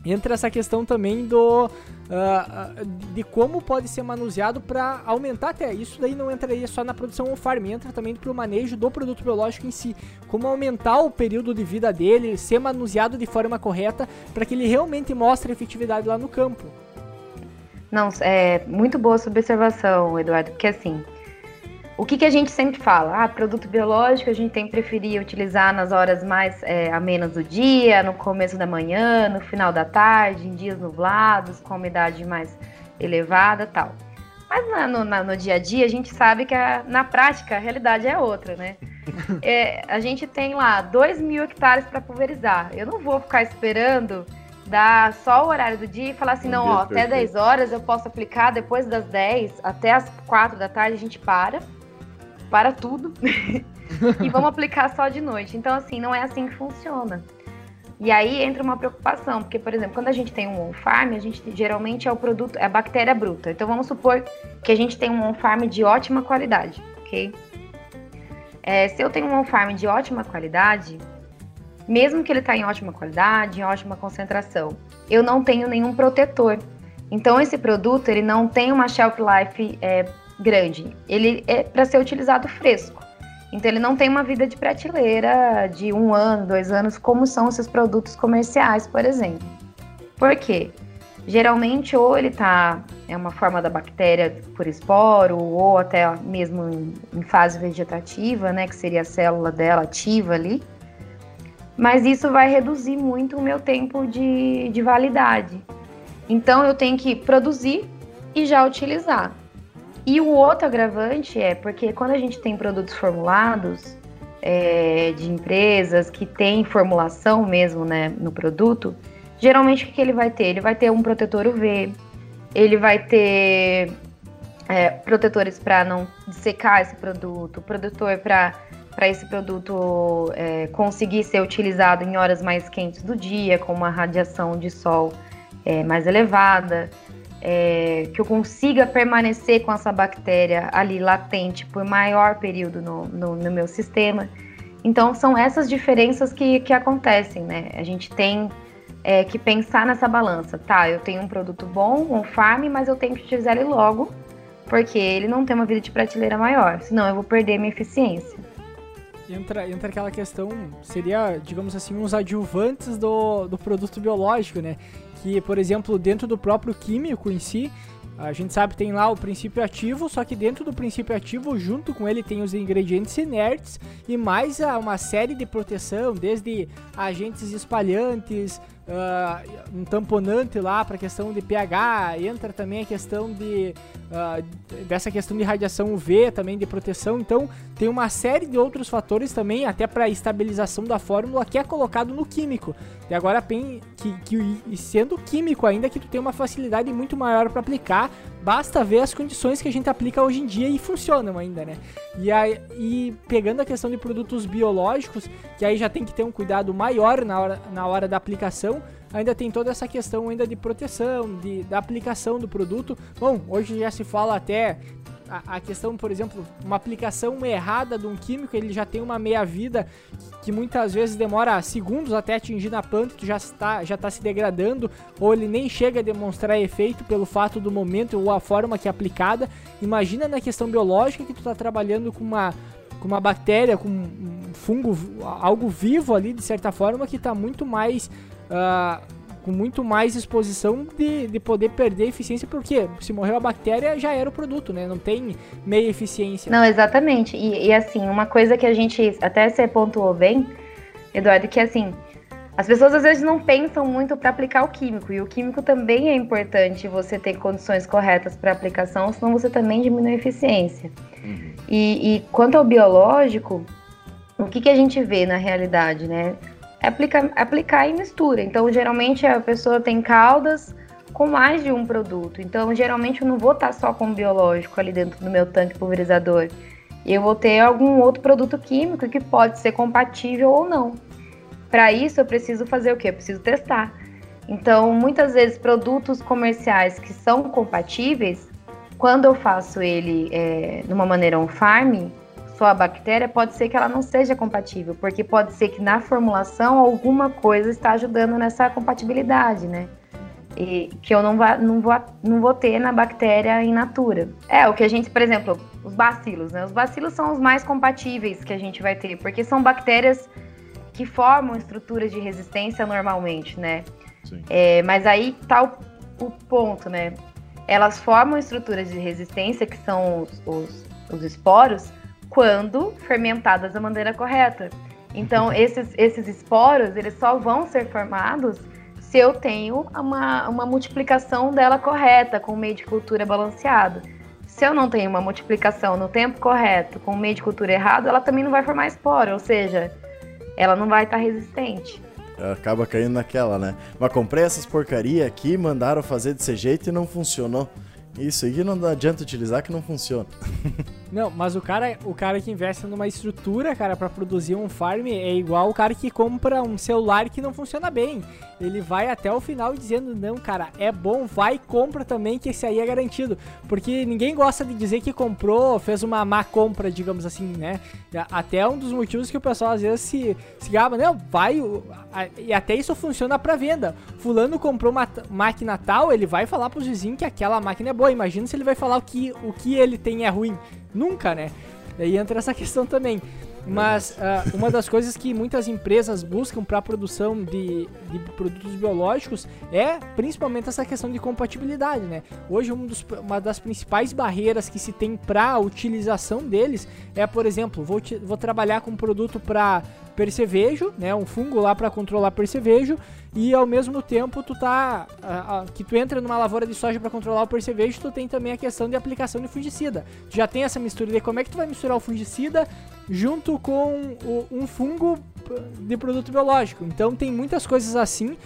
entra essa questão também do uh, de como pode ser manuseado para aumentar até isso daí não entraria só na produção on farm entra também para o manejo do produto biológico em si como aumentar o período de vida dele ser manuseado de forma correta para que ele realmente mostre efetividade lá no campo não é muito boa sua observação Eduardo porque assim o que, que a gente sempre fala? Ah, produto biológico a gente tem que preferir utilizar nas horas mais é, amenas do dia, no começo da manhã, no final da tarde, em dias nublados, com umidade mais elevada tal. Mas na, no, na, no, dia a dia a gente sabe que a, na prática a realidade é outra, né? É, a gente tem lá 2 mil hectares para pulverizar. Eu não vou ficar esperando dar só o horário do dia e falar assim, não, ó, até 10 horas eu posso aplicar, depois das 10 até as 4 da tarde a gente para para tudo e vamos aplicar só de noite. Então, assim, não é assim que funciona. E aí entra uma preocupação, porque, por exemplo, quando a gente tem um on-farm, a gente geralmente é o produto, é a bactéria bruta. Então vamos supor que a gente tem um on-farm de ótima qualidade, ok? É, se eu tenho um on-farm de ótima qualidade, mesmo que ele está em ótima qualidade, em ótima concentração, eu não tenho nenhum protetor. Então esse produto ele não tem uma shelf life é, grande. Ele é para ser utilizado fresco. Então ele não tem uma vida de prateleira de um ano, dois anos, como são esses produtos comerciais, por exemplo. Por quê? Geralmente ou ele tá é uma forma da bactéria por esporo ou até mesmo em, em fase vegetativa, né, que seria a célula dela ativa ali. Mas isso vai reduzir muito o meu tempo de, de validade. Então eu tenho que produzir e já utilizar. E o outro agravante é porque quando a gente tem produtos formulados é, de empresas que têm formulação mesmo né, no produto, geralmente o que, que ele vai ter? Ele vai ter um protetor UV, ele vai ter é, protetores para não secar esse produto, protetor para para esse produto é, conseguir ser utilizado em horas mais quentes do dia, com uma radiação de sol é, mais elevada é, que eu consiga permanecer com essa bactéria ali latente por maior período no, no, no meu sistema. Então, são essas diferenças que, que acontecem, né? A gente tem é, que pensar nessa balança. Tá, eu tenho um produto bom, um farm, mas eu tenho que utilizar ele logo, porque ele não tem uma vida de prateleira maior, senão eu vou perder minha eficiência. Entra, entra aquela questão, seria, digamos assim, uns adjuvantes do, do produto biológico, né? que, por exemplo, dentro do próprio químico em si, a gente sabe tem lá o princípio ativo, só que dentro do princípio ativo, junto com ele, tem os ingredientes inertes e mais uma série de proteção, desde agentes espalhantes, uh, um tamponante lá para questão de pH, entra também a questão de uh, dessa questão de radiação UV, também de proteção. Então tem uma série de outros fatores também, até para estabilização da fórmula que é colocado no químico. E agora que, que sendo químico ainda que tu tem uma facilidade muito maior para aplicar, basta ver as condições que a gente aplica hoje em dia e funcionam ainda, né? E, aí, e pegando a questão de produtos biológicos, que aí já tem que ter um cuidado maior na hora, na hora da aplicação, ainda tem toda essa questão ainda de proteção, de, da aplicação do produto. Bom, hoje já se fala até a, questão, por exemplo, uma aplicação errada de um químico, ele já tem uma meia-vida que muitas vezes demora segundos até atingir na planta, que já está, já está se degradando, ou ele nem chega a demonstrar efeito pelo fato do momento ou a forma que é aplicada. Imagina na questão biológica que tu está trabalhando com uma, com uma bactéria, com um fungo, algo vivo ali, de certa forma, que está muito mais. Uh, com muito mais exposição de, de poder perder eficiência, porque se morreu a bactéria já era o produto, né? Não tem meia eficiência. Não, exatamente. E, e assim, uma coisa que a gente até você pontuou bem, Eduardo, que assim, as pessoas às vezes não pensam muito para aplicar o químico, e o químico também é importante você ter condições corretas para aplicação, senão você também diminui a eficiência. Uhum. E, e, quanto ao biológico, o que, que a gente vê na realidade, né? Aplicar, em mistura. Então, geralmente a pessoa tem caldas com mais de um produto. Então, geralmente eu não vou estar só com o biológico ali dentro do meu tanque pulverizador. Eu vou ter algum outro produto químico que pode ser compatível ou não. Para isso, eu preciso fazer o quê? Eu preciso testar. Então, muitas vezes, produtos comerciais que são compatíveis, quando eu faço ele é, de uma maneira on-farm, só a bactéria, pode ser que ela não seja compatível, porque pode ser que na formulação alguma coisa está ajudando nessa compatibilidade, né? E que eu não, vá, não, vou, não vou ter na bactéria in natura. É, o que a gente, por exemplo, os bacilos, né? Os bacilos são os mais compatíveis que a gente vai ter, porque são bactérias que formam estruturas de resistência normalmente, né? É, mas aí tá o, o, ponto, né? Elas formam estruturas de resistência, que são os, os, os esporos, quando fermentadas da maneira correta. Então, esses, esses esporos, eles só vão ser formados se eu tenho uma, uma multiplicação dela correta, com o meio de cultura balanceado. Se eu não tenho uma multiplicação no tempo correto, com o meio de cultura errado, ela também não vai formar esporo, ou seja, ela não vai estar tá resistente. Acaba caindo naquela, né? Mas comprei essas porcaria aqui, mandaram fazer desse jeito e não funcionou. Isso aí não adianta utilizar que não funciona. Não, mas o cara, o cara que investe numa estrutura, cara, para produzir um farm é igual o cara que compra um celular que não funciona bem. Ele vai até o final dizendo: "Não, cara, é bom, vai compra também que esse aí é garantido". Porque ninguém gosta de dizer que comprou, fez uma má compra, digamos assim, né? Até um dos motivos que o pessoal às vezes se se gaba, não, vai e até isso funciona para venda. Fulano comprou uma máquina tal, ele vai falar pros vizinhos que aquela máquina é boa. Imagina se ele vai falar o que o que ele tem é ruim. Nunca, né? Daí entra essa questão também. Mas uh, uma das coisas que muitas empresas buscam para a produção de, de, produtos biológicos é principalmente essa questão de compatibilidade, né? Hoje um dos, uma das principais barreiras que se tem para a utilização deles é, por exemplo, vou, te, vou trabalhar com um produto para percevejo, né, um fungo lá para controlar percevejo e ao mesmo tempo tu tá a, a, que tu entra numa lavoura de soja para controlar o percevejo, tu tem também a questão de aplicação de fungicida. Tu já tem essa mistura de como é que tu vai misturar o fungicida junto com o, um fungo de produto biológico. Então tem muitas coisas assim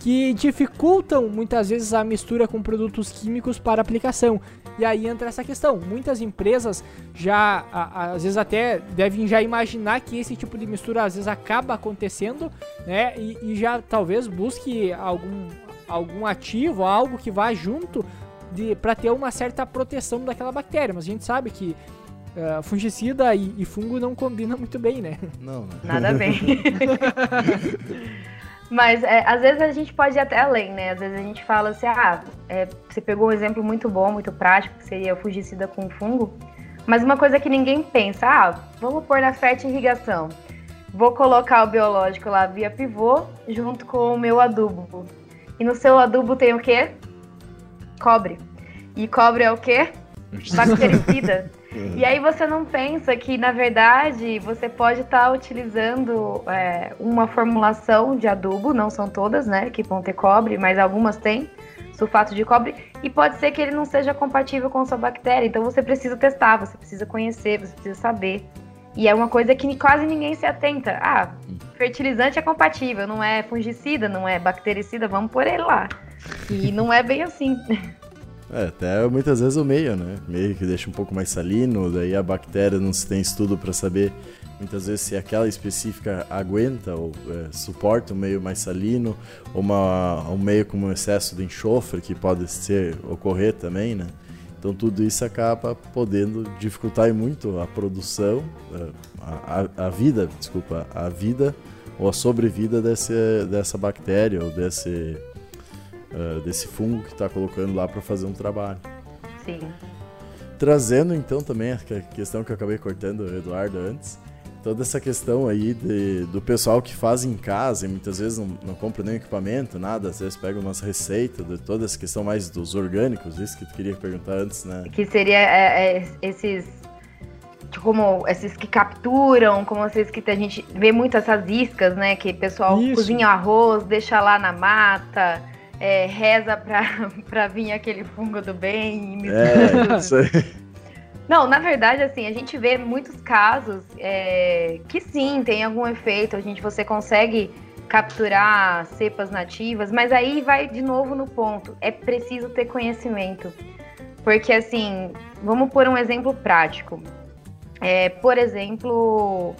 que dificultam muitas vezes a mistura com produtos químicos para aplicação. E aí entra essa questão. Muitas empresas já, às vezes até devem já imaginar que esse tipo de mistura às vezes acaba acontecendo, né? E, e já talvez busque algum, algum ativo, algo que vá junto para ter uma certa proteção daquela bactéria. Mas a gente sabe que uh, fungicida e, e, fungo não combinam muito bem, né? Não, não. Nada bem. Mas é, às vezes a gente pode ir até além, né? Às vezes a gente fala assim, ah, é, você pegou um exemplo muito bom, muito prático, que seria o fungicida com fungo. Mas uma coisa que ninguém pensa, ah, vamos pôr na fértil irrigação. Vou colocar o biológico lá via pivô junto com o meu adubo. E no seu adubo tem o quê? Cobre. E cobre é o quê? Bactericida. E aí você não pensa que, na verdade, você pode estar tá utilizando é, uma formulação de adubo, não são todas, né, que vão ter cobre, mas algumas têm sulfato de cobre, e pode ser que ele não seja compatível com sua bactéria. Então você precisa testar, você precisa conhecer, você precisa saber. E é uma coisa que quase ninguém se atenta. Ah, fertilizante é compatível, não é fungicida, não é bactericida, vamos por ele lá. E não é bem assim. É, até muitas vezes o meio, né? Meio que deixa um pouco mais salino, daí a bactéria não se tem estudo para saber muitas vezes se aquela específica aguenta ou é, suporta um meio mais salino, ou uma, um meio com um excesso de enxofre que pode ser ocorrer também, né? Então tudo isso acaba podendo dificultar muito a produção, é, a, a, a vida, desculpa, a vida ou a sobrevida desse, dessa bactéria ou desse uh, desse fungo que está colocando lá para fazer um trabalho. Sim. Trazendo então também a questão que eu acabei cortando o Eduardo antes, toda essa questão aí de, do pessoal que faz em casa e muitas vezes não, não compra nenhum equipamento, nada, às vezes pega umas receitas, de toda essa questão mais dos orgânicos, isso que tu queria perguntar antes, né? Que seria é, é, esses como esses que capturam, como esses que a gente vê muito essas iscas, né? Que o pessoal Isso. cozinha arroz, deixa lá na mata, é, reza pra, pra vir aquele fungo do bem e é, isso aí. Não, na verdade, assim, a gente vê muitos casos é, que sim, tem algum efeito, a gente você consegue capturar cepas nativas, mas aí vai de novo no ponto, é preciso ter conhecimento. Porque assim, vamos por um exemplo prático. É, por exemplo,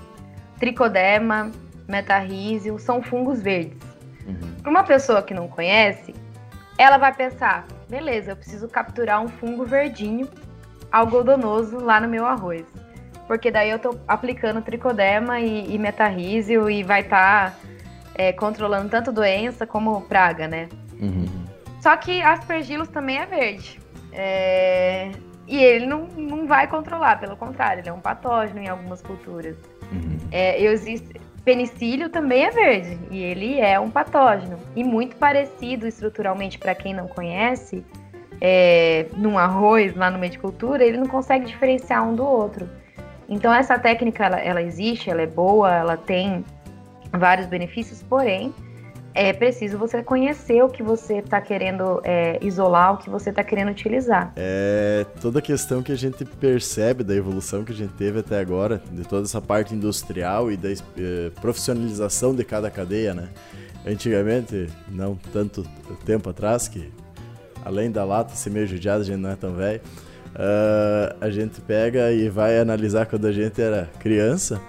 tricoderma, metarrísio, são fungos verdes. Uhum. Para uma pessoa que não conhece, ela vai pensar: beleza, eu preciso capturar um fungo verdinho algodonoso lá no meu arroz. porque daí eu tô aplicando tricoderma e, e metarrísio e vai estar tá, é, controlando tanto doença como praga, né? Uhum. Só que aspergillus também é verde. É... E ele não, não vai controlar, pelo contrário, ele é um patógeno em algumas culturas. Uhum. É, existe, penicílio também é verde e ele é um patógeno. E muito parecido estruturalmente, para quem não conhece, é, num arroz lá no meio de cultura, ele não consegue diferenciar um do outro. Então essa técnica ela, ela existe, ela é boa, ela tem vários benefícios, porém é preciso você conhecer o que você está querendo é, isolar, o que você está querendo utilizar. É toda a questão que a gente percebe da evolução que a gente teve até agora, de toda essa parte industrial e da eh, profissionalização de cada cadeia, né? Antigamente, não tanto tempo atrás, que além da lata ser meio judiada, a gente não é tão velho, uh, a gente pega e vai analisar quando a gente era criança,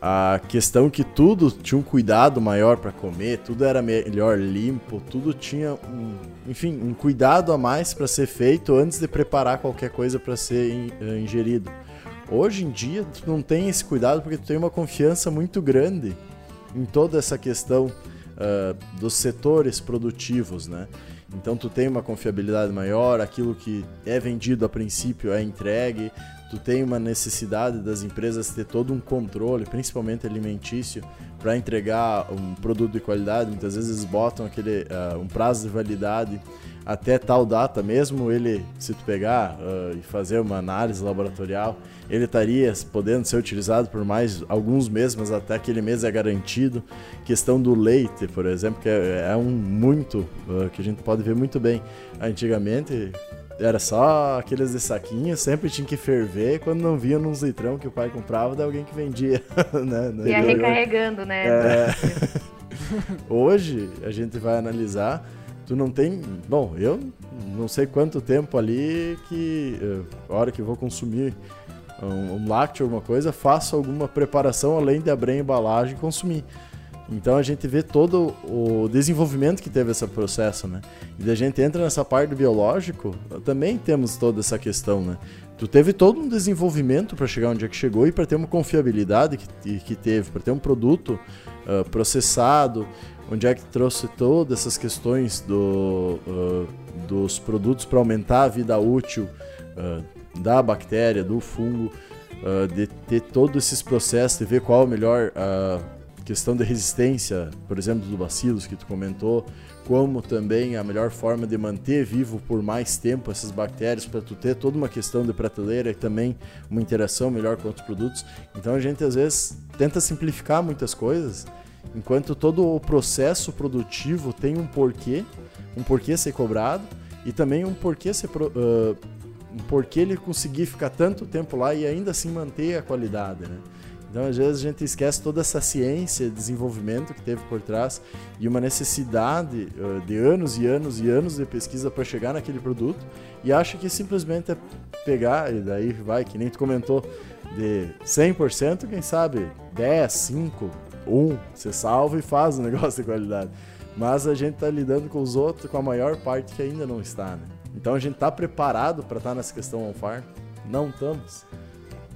a questão que tudo tinha um cuidado maior para comer, tudo era melhor limpo, tudo tinha um, enfim, um cuidado a mais para ser feito antes de preparar qualquer coisa para ser uh, ingerido. Hoje em dia tu não tem esse cuidado porque tu tem uma confiança muito grande em toda essa questão uh, dos setores produtivos, né? Então tu tem uma confiabilidade maior, aquilo que é vendido a princípio é entregue, tu tem uma necessidade das empresas ter todo um controle, principalmente alimentício, para entregar um produto de qualidade. Muitas vezes botam aquele uh, um prazo de validade até tal data, mesmo ele, se tu pegar uh, e fazer uma análise laboratorial, ele estaria podendo ser utilizado por mais alguns meses, mas até aquele mês é garantido. Questão do leite, por exemplo, que é, é um muito uh, que a gente pode ver muito bem. Antigamente era só aqueles de saquinho, sempre tinha que ferver. Quando não via nos litrão que o pai comprava, de alguém que vendia. né? Ia recarregando, né? É... Hoje a gente vai analisar tu não tem. Bom, eu não sei quanto tempo ali que. Eh, a hora que vou consumir um, um lácteo, alguma coisa, faço alguma preparação além de abrir a embalagem e consumir. Então a gente vê todo o desenvolvimento que teve esse processo, né? E a gente entra nessa parte do biológico, também temos toda essa questão, né? Tu teve todo um desenvolvimento para chegar onde é que chegou e para ter uma confiabilidade que, que teve, para ter um produto uh, processado, onde é que trouxe todas essas questões do, uh, dos produtos para aumentar a vida útil uh, da bactéria, do fungo, de ter todos esses processos, de ver qual a melhor questão de resistência, por exemplo, do bacilos que tu comentou, como também a melhor forma de manter vivo por mais tempo essas bactérias para tu ter toda uma questão de prateleira e também uma interação melhor com outros produtos. Então a gente às vezes tenta simplificar muitas coisas Enquanto todo o processo produtivo tem um porquê, um porquê ser cobrado e também um porquê ser uh, um porquê ele conseguir ficar tanto tempo lá e ainda assim manter a qualidade, né? Então, às vezes, a gente esquece toda essa ciência, desenvolvimento que teve por trás e uma necessidade uh, de anos e anos e anos de pesquisa para chegar naquele produto e acha que simplesmente é pegar, e daí vai, que nem tu comentou, de 100%, quem sabe 10, 5, um, você salva e faz um negócio de qualidade. Mas a gente está lidando com os outros, com a maior parte que ainda não está, né? Então a gente está preparado para estar tá nessa questão on-farm? Não estamos.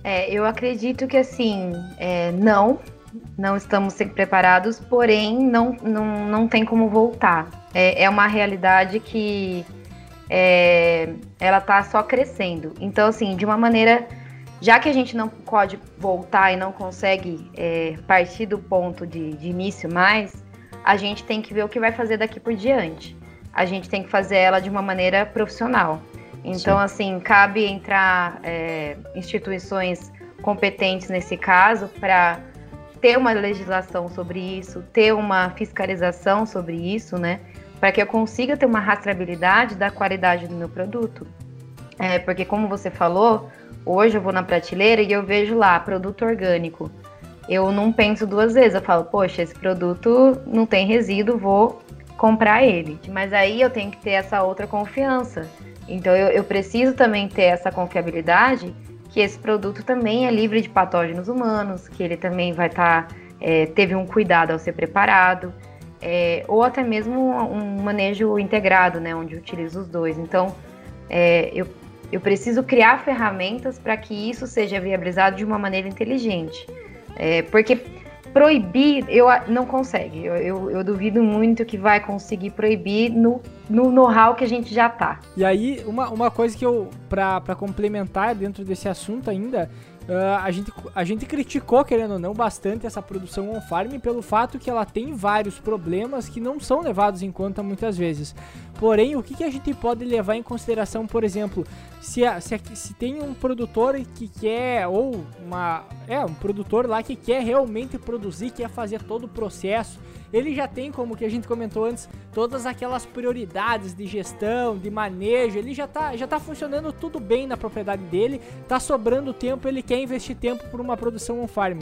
É, eu acredito que assim, é, não, não estamos sempre preparados, porém não, não, não tem como voltar. É, é uma realidade que é, ela está só crescendo. Então, assim, de uma maneira já que a gente não pode voltar e não consegue é, partir do ponto de, de início mais, a gente tem que ver o que vai fazer daqui por diante. A gente tem que fazer ela de uma maneira profissional. Então, Sim. assim, cabe entrar é, instituições competentes nesse caso para ter uma legislação sobre isso, ter uma fiscalização sobre isso, né? Para que eu consiga ter uma rastreabilidade da qualidade do meu produto. É, porque, como você falou, Hoje eu vou na prateleira e eu vejo lá produto orgânico. Eu não penso duas vezes, eu falo, poxa, esse produto não tem resíduo, vou comprar ele. Mas aí eu tenho que ter essa outra confiança. Então eu, eu preciso também ter essa confiabilidade que esse produto também é livre de patógenos humanos, que ele também vai estar, tá, é, teve um cuidado ao ser preparado, é, ou até mesmo um manejo integrado, né, onde utiliza os dois. Então, é, eu Eu preciso criar ferramentas para que isso seja viabilizado de uma maneira inteligente. É, porque proibir, eu não consegue. Eu, eu, eu, duvido muito que vai conseguir proibir no, no know-how que a gente já tá. E aí, uma, uma coisa que eu, para complementar dentro desse assunto ainda, Uh, a, gente, a gente criticou, querendo ou não, bastante essa produção on-farm pelo fato que ela tem vários problemas que não são levados em conta muitas vezes. Porém, o que, que a gente pode levar em consideração, por exemplo, se, a, se, a, se tem um produtor que quer, ou uma. É, um produtor lá que quer realmente produzir, quer fazer todo o processo ele já tem, como que a gente comentou antes, todas aquelas prioridades de gestão, de manejo, ele já tá, já tá funcionando tudo bem na propriedade dele, tá sobrando tempo, ele quer investir tempo por uma produção on farm.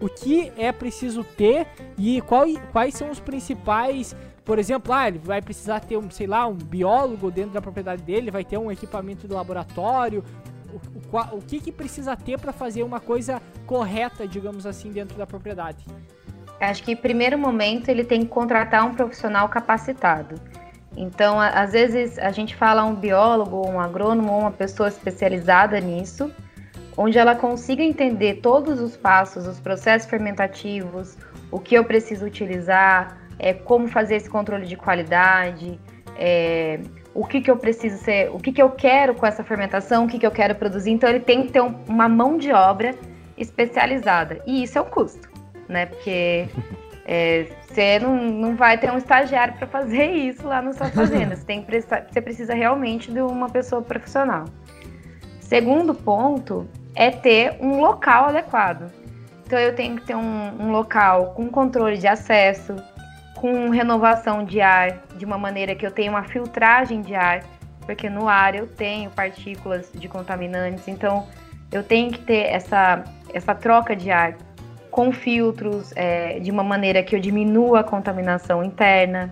O que é preciso ter e qual, quais são os principais por exemplo, ah, ele vai precisar ter um, sei lá, um biólogo dentro da propriedade dele, vai ter um equipamento de laboratório. O, o, o que, que precisa ter para fazer uma coisa correta, digamos assim, dentro da propriedade? Acho que, em primeiro momento, ele tem que contratar um profissional capacitado. Então, às vezes, a gente fala um biólogo, um agrônomo, uma pessoa especializada nisso, onde ela consiga entender todos os passos, os processos fermentativos, o que eu preciso utilizar, é, como fazer esse controle de qualidade, é, o que, que eu preciso ser, o que, que eu quero com essa fermentação, o que, que eu quero produzir. Então, ele tem que ter um, uma mão de obra especializada. E isso é um custo né? Porque é, você não, não vai ter um estagiário para fazer isso lá na sua fazenda. Você, tem que você precisa realmente de uma pessoa profissional. Segundo ponto é ter um local adequado. Então eu tenho que ter um, um local com controle de acesso, com renovação de ar, de uma maneira que eu tenha uma filtragem de ar, porque no ar eu tenho partículas de contaminantes, então eu tenho que ter essa, essa troca de ar com filtros, é, de uma maneira que eu diminua a contaminação interna.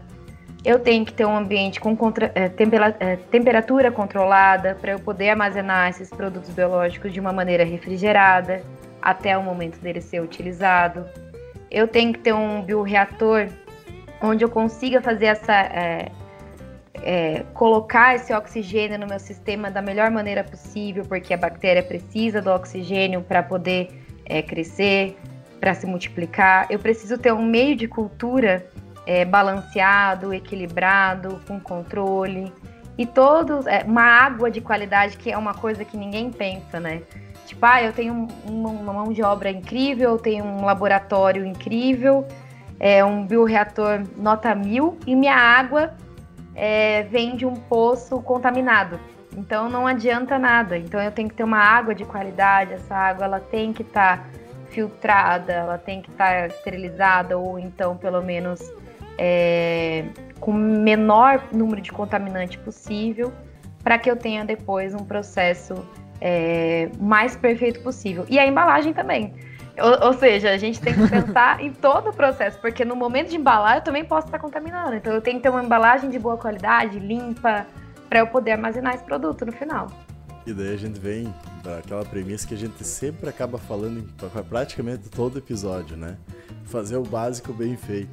Eu tenho que ter um ambiente com contra, é, tempera, é, temperatura controlada para eu poder armazenar esses produtos biológicos de uma maneira refrigerada até o momento dele ser utilizado. Eu tenho que ter um bioreator onde eu consiga fazer essa é, é, colocar esse oxigênio no meu sistema da melhor maneira possível, porque a bactéria precisa do oxigênio para poder é, crescer para se multiplicar. Eu preciso ter um meio de cultura é, balanceado, equilibrado, com controle e todos é, uma água de qualidade que é uma coisa que ninguém pensa, né? Tipo, ah, eu tenho uma, uma mão de obra incrível, eu tenho um laboratório incrível, é, um bioreator nota mil e minha água é, vem de um poço contaminado. Então não adianta nada. Então eu tenho que ter uma água de qualidade. Essa água ela tem que estar tá filtrada, ela tem que estar tá esterilizada ou então pelo menos é, com o menor número de contaminante possível, para que eu tenha depois um processo é, mais perfeito possível. E a embalagem também. Ou, ou, seja, a gente tem que pensar em todo o processo, porque no momento de embalar eu também posso estar contaminando. Então eu tenho que ter uma embalagem de boa qualidade, limpa, para eu poder armazenar esse produto no final. E daí a gente vem daquela premissa que a gente sempre acaba falando em praticamente todo episódio, né? Fazer o básico bem feito.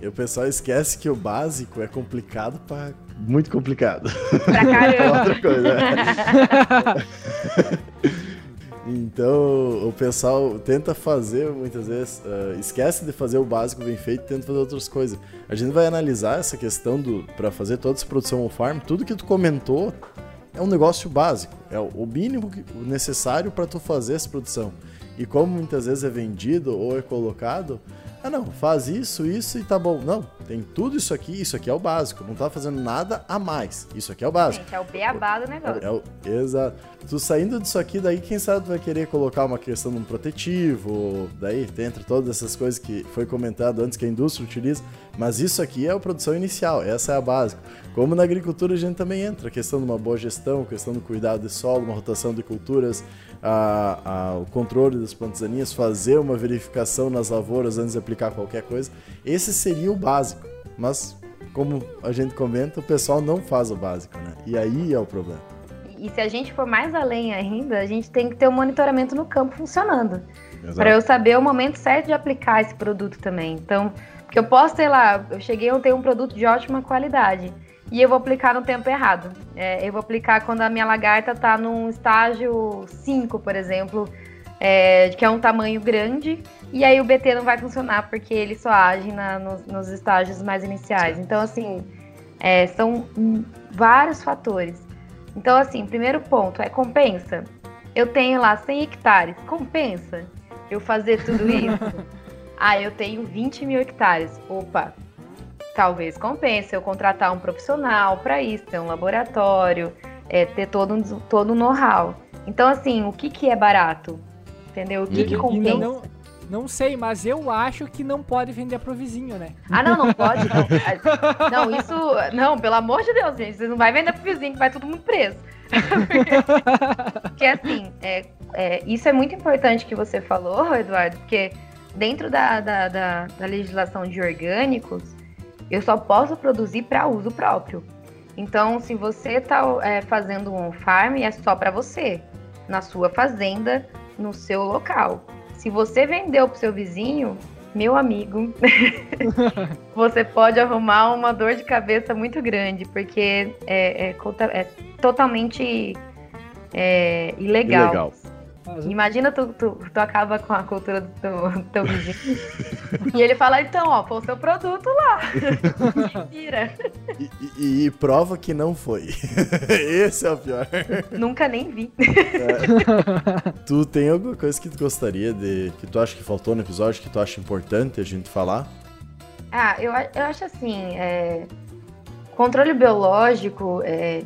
E o pessoal esquece que o básico é complicado para muito complicado. Pra caramba. Outra coisa. Né? então o pessoal tenta fazer muitas vezes, uh, esquece de fazer o básico bem feito, tenta fazer outras coisas. A gente vai analisar essa questão do para fazer toda essa produção on farm, tudo que tu comentou é um negócio básico, é o mínimo necessário para tu fazer essa produção. E como muitas vezes é vendido ou é colocado, ah não, faz isso, isso e tá bom. Não, tem tudo isso aqui, isso aqui é o básico. Não tá fazendo nada a mais. Isso aqui é o básico. Gente, é o beabá do negócio. É, é o, exato. Tu saindo disso aqui, daí quem sabe tu vai querer colocar uma questão de um protetivo, daí entre todas essas coisas que foi comentado antes que a indústria utiliza. Mas isso aqui é a produção inicial, essa é a básica. Como na agricultura a gente também entra, a questão de uma boa gestão, a questão do cuidado de solo, uma rotação de culturas, a, a, o controle das plantas daninhas, fazer uma verificação nas lavouras antes de aplicar qualquer coisa. Esse seria o básico. Mas, como a gente comenta, o pessoal não faz o básico, né? E aí é o problema. E se a gente for mais além ainda, a gente tem que ter o um monitoramento no campo funcionando. Para eu saber o momento certo de aplicar esse produto também. Então, porque eu posso, sei lá, eu cheguei a ter um produto de ótima qualidade. e eu vou aplicar no tempo errado. É, eu vou aplicar quando a minha lagarta está num estágio 5, por exemplo, é, que é um tamanho grande, e aí o BT não vai funcionar porque ele só age na, nos, nos, estágios mais iniciais. Então, assim, é, são vários fatores. Então, assim, primeiro ponto é compensa. Eu tenho lá 100 hectares, compensa eu fazer tudo isso? ah, eu tenho 20 mil hectares. Opa, talvez compense eu contratar um profissional para isso, ter um laboratório, é, ter todo um, todo um know-how. Então, assim, o que, que é barato? Entendeu? O que, e, que compensa? Não, não, sei, mas eu acho que não pode vender pro vizinho, né? Ah, não, não pode. Não, não isso. Não, pelo amor de Deus, gente. Você não vai vender pro vizinho, que vai todo mundo preso. porque assim, é, é, isso é muito importante que você falou, Eduardo, porque dentro da, da, da, da legislação de orgânicos, eu só posso produzir para uso próprio. Então, se você está é, fazendo um farm, é só para você, na sua fazenda, no seu local. Se você vendeu para seu vizinho, meu amigo, você pode arrumar uma dor de cabeça muito grande, porque é, é, é totalmente é, ilegal. ilegal. Imagina tu, tu, tu, acaba com a cultura do teu, teu vizinho e ele fala, então, ó, foi o seu produto lá. Mentira. E, e, e, prova que não foi. Esse é o pior. Nunca nem vi. É. Tu tem alguma coisa que tu gostaria de. que tu acha que faltou no episódio, que tu acha importante a gente falar? Ah, eu, eu acho assim, é, controle biológico, é,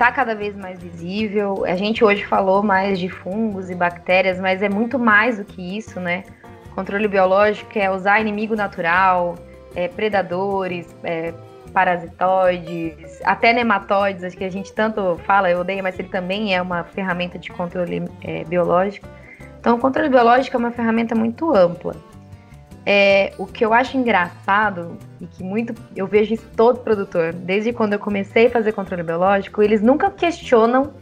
está cada vez mais visível. A gente hoje falou mais de fungos e bactérias, mas é muito mais do que isso, né? Controle biológico é usar inimigo natural, é, predadores, é, parasitoides, até nematóides, acho que a gente tanto fala, eu odeio, mas ele também é uma ferramenta de controle é, biológico. Então, o controle biológico é uma ferramenta muito ampla. É, o que eu acho engraçado e que muito eu vejo isso todo produtor, desde quando eu comecei a fazer controle biológico, eles nunca questionam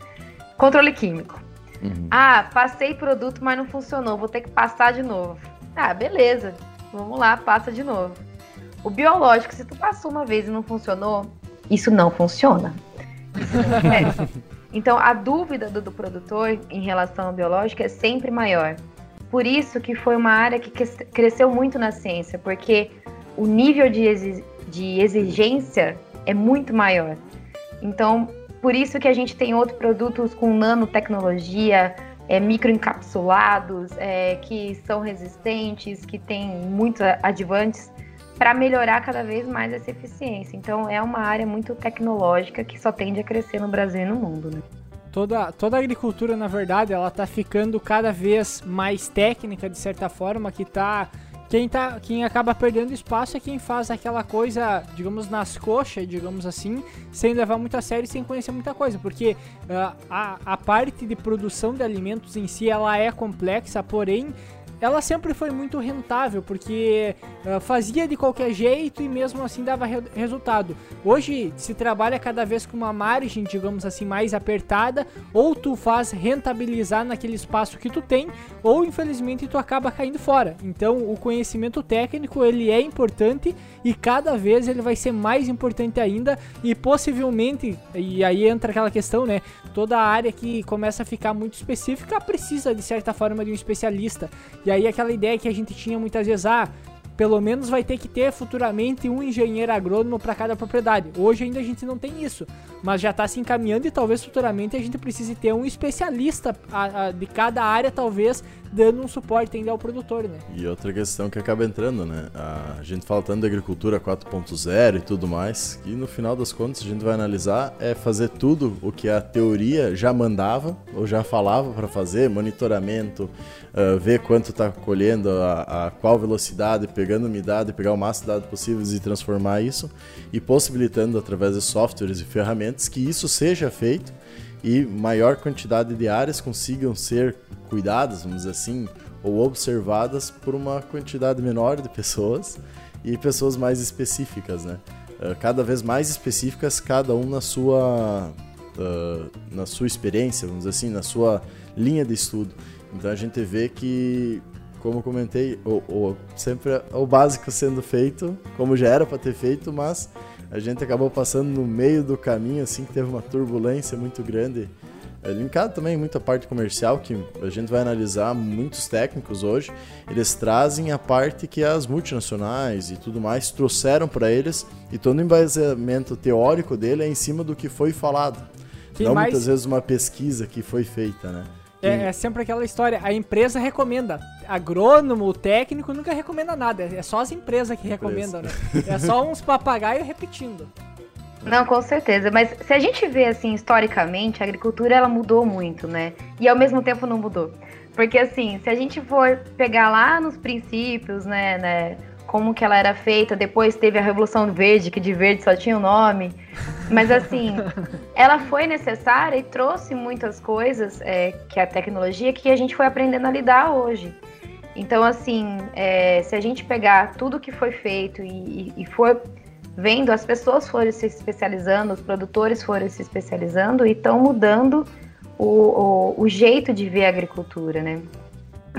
controle químico. Uhum. Ah, passei produto, mas não funcionou, vou ter que passar de novo. Ah, beleza, vamos lá, passa de novo. O biológico, se tu passou uma vez e não funcionou, isso não funciona. Isso não é. Então, a dúvida do, do produtor em relação ao biológico é sempre maior. Por isso que foi uma área que cresceu muito na ciência, porque o nível de, exi de exigência é muito maior. Então, por isso que a gente tem outros produtos com nanotecnologia, é, microencapsulados, é, que são resistentes, que têm muitos advantes para melhorar cada vez mais essa eficiência. Então, é uma área muito tecnológica que só tende a crescer no Brasil e no mundo. Né? Toda, toda a agricultura, na verdade, ela tá ficando cada vez mais técnica, de certa forma, que tá... Quem, tá, quem acaba perdendo espaço é quem faz aquela coisa, digamos, nas coxas, digamos assim, sem levar muito a sério e sem conhecer muita coisa. Porque uh, a, a parte de produção de alimentos em si, ela é complexa, porém ela sempre foi muito rentável, porque uh, fazia de qualquer jeito e mesmo assim dava re resultado. Hoje se trabalha cada vez com uma margem, digamos assim, mais apertada, ou tu faz rentabilizar naquele espaço que tu tem, ou infelizmente tu acaba caindo fora. Então o conhecimento técnico ele é importante e cada vez ele vai ser mais importante ainda e possivelmente, e aí entra aquela questão, né? Toda área que começa a ficar muito específica precisa de certa forma de um especialista. E aí aquela ideia que a gente tinha muitas vezes, ah, pelo menos vai ter que ter futuramente um engenheiro agrônomo para cada propriedade. Hoje ainda a gente não tem isso, mas já está se encaminhando e talvez futuramente a gente precise ter um especialista a, a, de cada área, talvez dando um suporte ainda ao produtor, né? E outra questão que acaba entrando, né? A gente fala tanto da agricultura 4.0 e tudo mais, que no final das contas a gente vai analisar é fazer tudo o que a teoria já mandava ou já falava para fazer, monitoramento, uh, ver quanto está colhendo, a, a, qual velocidade, pegando umidade, pegar o máximo de dados possíveis e transformar isso e possibilitando através de softwares e ferramentas que isso seja feito e maior quantidade de áreas consigam ser cuidadas, vamos dizer assim, ou observadas por uma quantidade menor de pessoas e pessoas mais específicas, né? Eh, cada vez mais específicas, cada um na sua, uh, na sua experiência, vamos dizer assim, na sua linha de estudo. Então a gente vê que, como comentei, o, o, sempre o básico sendo feito, como já era para ter feito, mas a gente acabou passando no meio do caminho, assim, que teve uma turbulência muito grande. É linkado também muita parte comercial, que a gente vai analisar muitos técnicos hoje, eles trazem a parte que as multinacionais e tudo mais trouxeram para eles, e todo o embasamento teórico dele é em cima do que foi falado. Que Não mais... muitas vezes uma pesquisa que foi feita, né? É, é, sempre aquela história, a empresa recomenda. Agrônomo, o técnico nunca recomenda nada. É só as empresas que recomendam, né? É só uns papagaios repetindo. Não, com certeza. Mas se a gente vê assim historicamente, a agricultura ela mudou muito, né? E ao mesmo tempo não mudou. Porque assim, se a gente for pegar lá nos princípios, né, né como que ela era feita, depois teve a Revolução Verde, que de verde só tinha o um nome. Mas assim, ela foi necessária e trouxe muitas coisas é, que a tecnologia que a gente foi aprendendo a lidar hoje. Então, assim, é, se a gente pegar tudo que foi feito e, e for vendo, as pessoas foram se especializando, os produtores foram se especializando e estão mudando o, o, o, jeito de ver a agricultura, né?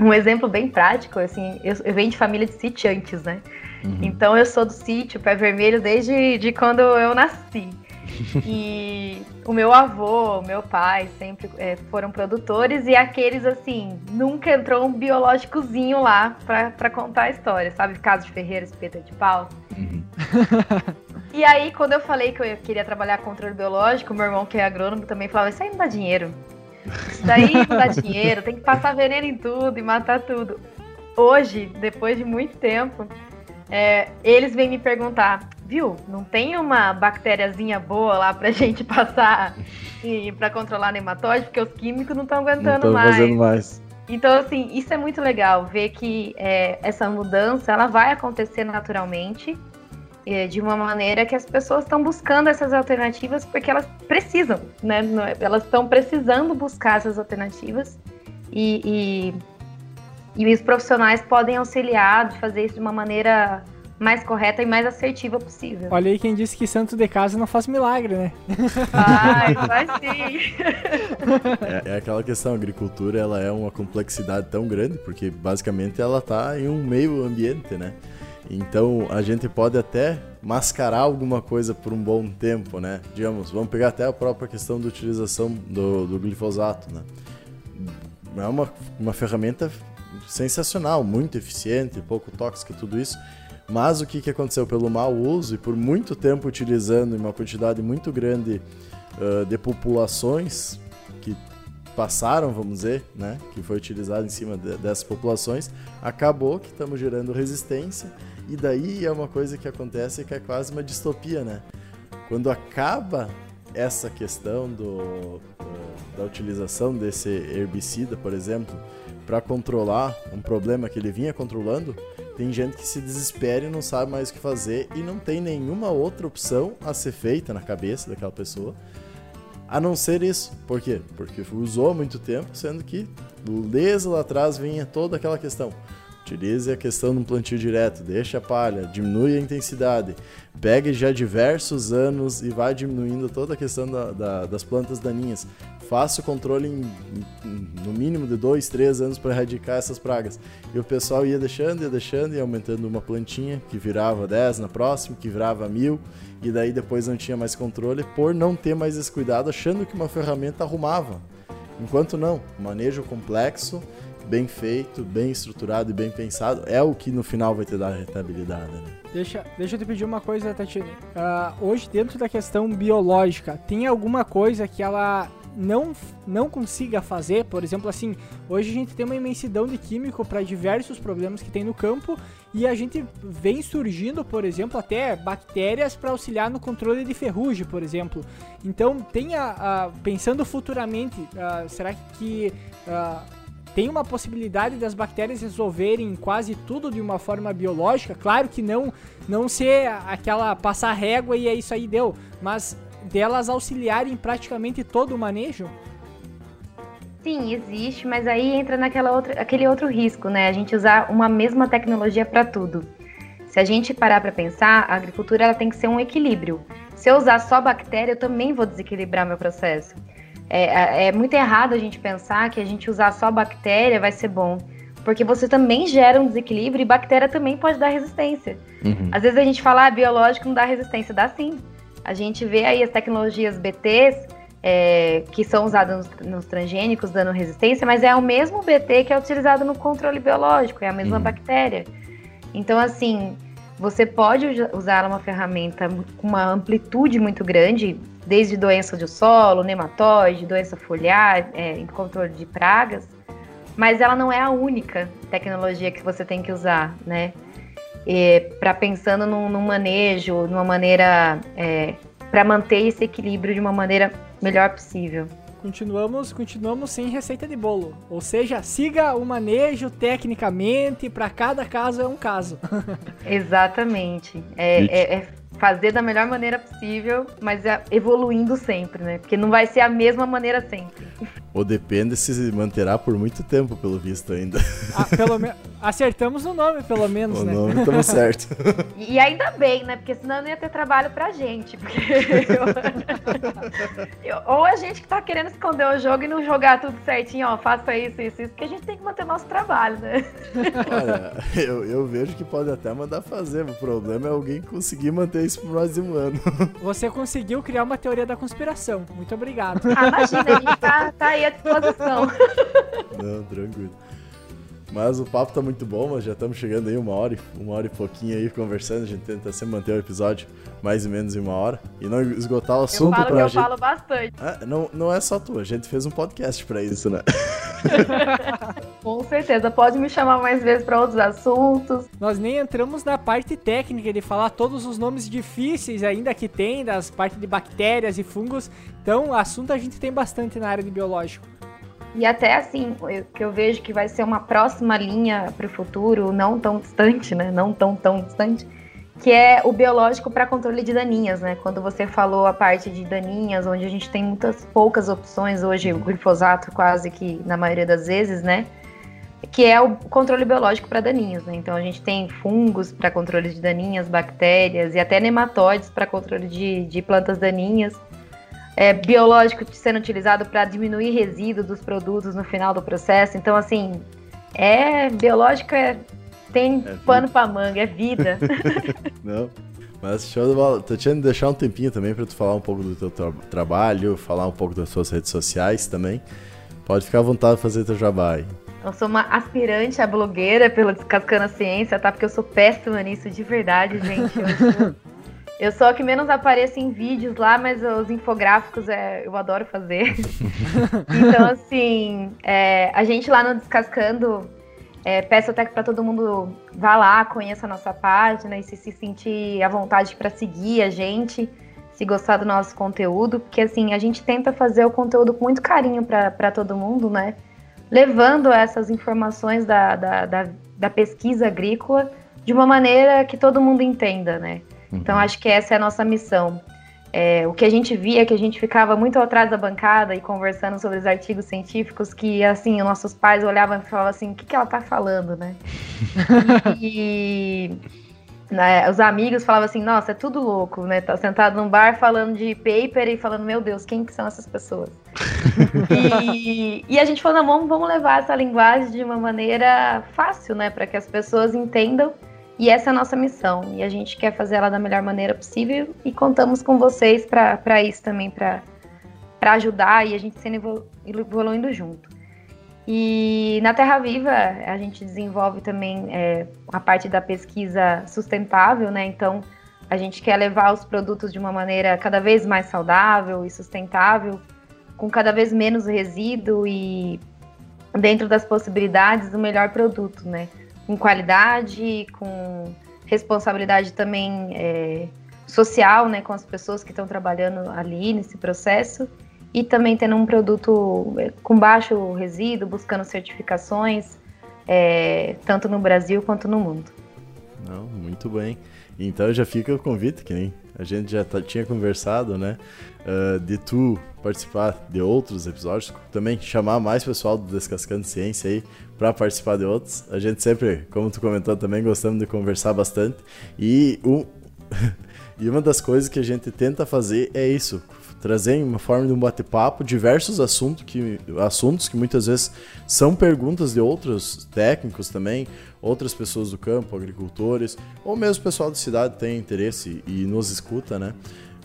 Um exemplo bem prático, assim, eu, eu venho de família de sitiantes, né? Uhum. Então eu sou do sítio Pé Vermelho desde de quando eu nasci. e o meu avô, meu pai sempre é, foram produtores e aqueles assim, nunca entrou um biológicozinho lá para contar a história, sabe? Caso de Ferreira, espeta de pau. Uhum. e aí, quando eu falei que eu queria trabalhar com controle biológico, meu irmão, que é agrônomo, também falava: Isso aí não dá dinheiro. Isso daí não dá dinheiro, tem que passar veneno em tudo e matar tudo. Hoje, depois de muito tempo, é, eles vêm me perguntar: Viu, não tem uma bactériazinha boa lá pra gente passar e para controlar nematóide, porque os químicos não estão aguentando não mais. Fazendo mais. Então, assim, isso é muito legal, ver que é, essa mudança ela vai acontecer naturalmente, de uma maneira que as pessoas estão buscando essas alternativas porque elas precisam, né? É, elas estão precisando buscar essas alternativas e, e, e os profissionais podem auxiliar de fazer isso de uma maneira mais correta e mais assertiva possível. Olha aí quem disse que santo de casa não faz milagre, né? Faz, faz sim. É, é, aquela questão, a agricultura ela é uma complexidade tão grande, porque basicamente ela está em um meio ambiente, né? Então a gente pode até mascarar alguma coisa por um bom tempo, né? Digamos, vamos pegar até a própria questão da utilização do, do glifosato, né? É uma, uma ferramenta sensacional, muito eficiente, pouco tóxica, tudo isso. Mas o que, que aconteceu? Pelo mau uso e por muito tempo utilizando em uma quantidade muito grande uh, de populações que passaram, vamos dizer, né, que foi utilizado em cima de, dessas populações, acabou que estamos gerando resistência e daí é uma coisa que acontece que é quase uma distopia, né? Quando acaba essa questão do, da utilização desse herbicida, por exemplo, para controlar um problema que ele vinha controlando, tem gente que se desespera e não sabe mais o que fazer e não tem nenhuma outra opção a ser feita na cabeça daquela pessoa a não ser isso. Por quê? Porque usou muito tempo, sendo que desde lá atrás vinha toda aquela questão. Utilize a questão do plantio direto, deixa a palha, diminui a intensidade, pegue já diversos anos e vai diminuindo toda a questão da, da, das plantas daninhas faço o controle em, em, no mínimo de dois, três anos para erradicar essas pragas. E o pessoal ia deixando, ia deixando, e aumentando uma plantinha que virava 10 na próxima, que virava mil, e daí depois não tinha mais controle por não ter mais esse cuidado, achando que uma ferramenta arrumava. Enquanto não, manejo complexo, bem feito, bem estruturado e bem pensado é o que no final vai te dar rentabilidade. Né? Deixa, deixa eu te pedir uma coisa, Tatiane. Uh, hoje, dentro da questão biológica, tem alguma coisa que ela não, não consiga fazer, por exemplo, assim, hoje a gente tem uma imensidão de químico para diversos problemas que tem no campo e a gente vem surgindo, por exemplo, até bactérias para auxiliar no controle de ferrugem, por exemplo. Então, tem a, a pensando futuramente, uh, será que uh, tem uma possibilidade das bactérias resolverem quase tudo de uma forma biológica? Claro que não, não ser aquela passar régua e é isso aí deu, mas delas auxiliarem praticamente todo o manejo? Sim, existe, mas aí entra naquela outra, aquele outro risco, né? A gente usar uma mesma tecnologia para tudo. Se a gente parar para pensar, a agricultura ela tem que ser um equilíbrio. Se eu usar só bactéria, eu também vou desequilibrar meu processo. É, é, é muito errado a gente pensar que a gente usar só bactéria vai ser bom, porque você também gera um desequilíbrio e bactéria também pode dar resistência. Uhum. Às vezes a gente fala, ah, biológico não dá resistência, dá sim. A gente vê aí as tecnologias BTs, é, que são usadas nos, nos, transgênicos, dando resistência, mas é o mesmo BT que é utilizado no controle biológico, é a mesma uhum. bactéria. Então, assim, você pode usar uma ferramenta com uma amplitude muito grande, desde doença do solo, nematóide, doença foliar, é, controle de pragas, mas ela não é a única tecnologia que você tem que usar, né? Para pensando num, num, manejo, numa maneira é, para manter esse equilíbrio de uma maneira melhor possível. Continuamos, continuamos sem receita de bolo. Ou seja, siga o manejo tecnicamente, para cada caso é um caso. Exatamente. É, é, é, fazer da melhor maneira possível, mas é evoluindo sempre, né? Porque não vai ser a mesma maneira sempre. Ou depende se manterá por muito tempo, pelo visto ainda. Ah, pelo me... Acertamos o nome, pelo menos, o né? O nome estamos certo. E ainda bem, né? Porque senão não ia ter trabalho pra gente. Porque eu... Ou a gente que tá querendo esconder o jogo e não jogar tudo certinho, ó, faça isso, isso, isso, porque a gente tem que manter nosso trabalho, né? Olha, eu, eu vejo que pode até mandar fazer. O problema é alguém conseguir manter isso pro próximo ano. Você conseguiu criar uma teoria da conspiração. Muito obrigado. Ah, imagina, a gente tá, tá aí à disposição. Não, tranquilo. Mas o papo tá muito bom, nós já estamos chegando aí uma hora, uma hora e pouquinho aí conversando. A gente tenta sempre manter o episódio mais ou menos em uma hora e não esgotar o assunto eu falo pra que gente. Eu falo bastante. Ah, não, não é só tu, a gente fez um podcast pra isso, né? Com certeza, pode me chamar mais vezes para outros assuntos. Nós nem entramos na parte técnica de falar todos os nomes difíceis ainda que tem, das partes de bactérias e fungos. Então, assunto a gente tem bastante na área de biológico. E até assim, eu, que eu vejo que vai ser uma próxima linha para o futuro, não tão distante, né? Não tão tão distante, que é o biológico para controle de daninhas, né? Quando você falou a parte de daninhas, onde a gente tem muitas poucas opções hoje, o glifosato quase que na maioria das vezes, né? Que é o controle biológico para daninhas, né? Então a gente tem fungos para controle de daninhas, bactérias e até nematóides para controle de, de plantas daninhas é, biológico sendo utilizado para diminuir resíduo dos produtos no final do processo. Então, assim, é biológico é tem é pano para manga, é vida. Não. Mas show de bola. Tô te deixar um tempinho também para tu falar um pouco do teu tra trabalho, falar um pouco das suas redes sociais também. Pode ficar à vontade de fazer teu jabá aí. Eu sou uma aspirante a blogueira pelo Descascando a Ciência, tá? Porque eu sou péssima nisso de verdade, gente. Eu eu sou a que menos apareço em vídeos lá, mas os infográficos é, eu adoro fazer. então, assim, é, a gente lá no Descascando, é, peço até que para todo mundo vá lá, conheça a nossa página e se, se sentir à vontade para seguir a gente, se gostar do nosso conteúdo, porque assim, a gente tenta fazer o conteúdo com muito carinho para todo mundo, né? Levando essas informações da, da, da, da pesquisa agrícola de uma maneira que todo mundo entenda, né? Então acho que essa é a nossa missão. É, o que a gente via, que a gente ficava muito atrás da bancada e conversando sobre os artigos científicos, que assim, os nossos pais olhavam e falavam assim, o que, que ela tá falando, né? e né, os amigos falavam assim, nossa, é tudo louco, né? Tá sentado num bar falando de paper e falando, meu Deus, quem que são essas pessoas? e, e, a gente falou, não, vamos, vamos levar essa linguagem de uma maneira fácil, né? Para que as pessoas entendam e essa é a nossa missão. E a gente quer fazer ela da melhor maneira possível e contamos com vocês para isso também, para ajudar e a gente sendo evoluindo junto. E na Terra Viva a gente desenvolve também é, a parte da pesquisa sustentável, né? Então a gente quer levar os produtos de uma maneira cada vez mais saudável e sustentável, com cada vez menos resíduo e dentro das possibilidades o melhor produto, né? Com qualidade, com responsabilidade também é, social, né, com as pessoas que estão trabalhando ali nesse processo e também tendo um produto é, com baixo resíduo, buscando certificações, é, tanto no Brasil quanto no mundo. Não, muito bem. Então já fica o convite, que nem a gente já tá, tinha conversado, né? Uh, de tu participar de outros episódios, também chamar mais pessoal do Descascando Ciência aí para participar de outros. A gente sempre, como tu comentou também, gostamos de conversar bastante. E, um, e uma das coisas que a gente tenta fazer é isso, trazer uma forma de um bate-papo diversos assuntos que, assuntos que muitas vezes são perguntas de outros técnicos também, outras pessoas do campo, agricultores, ou mesmo pessoal da cidade tem interesse e nos escuta, né?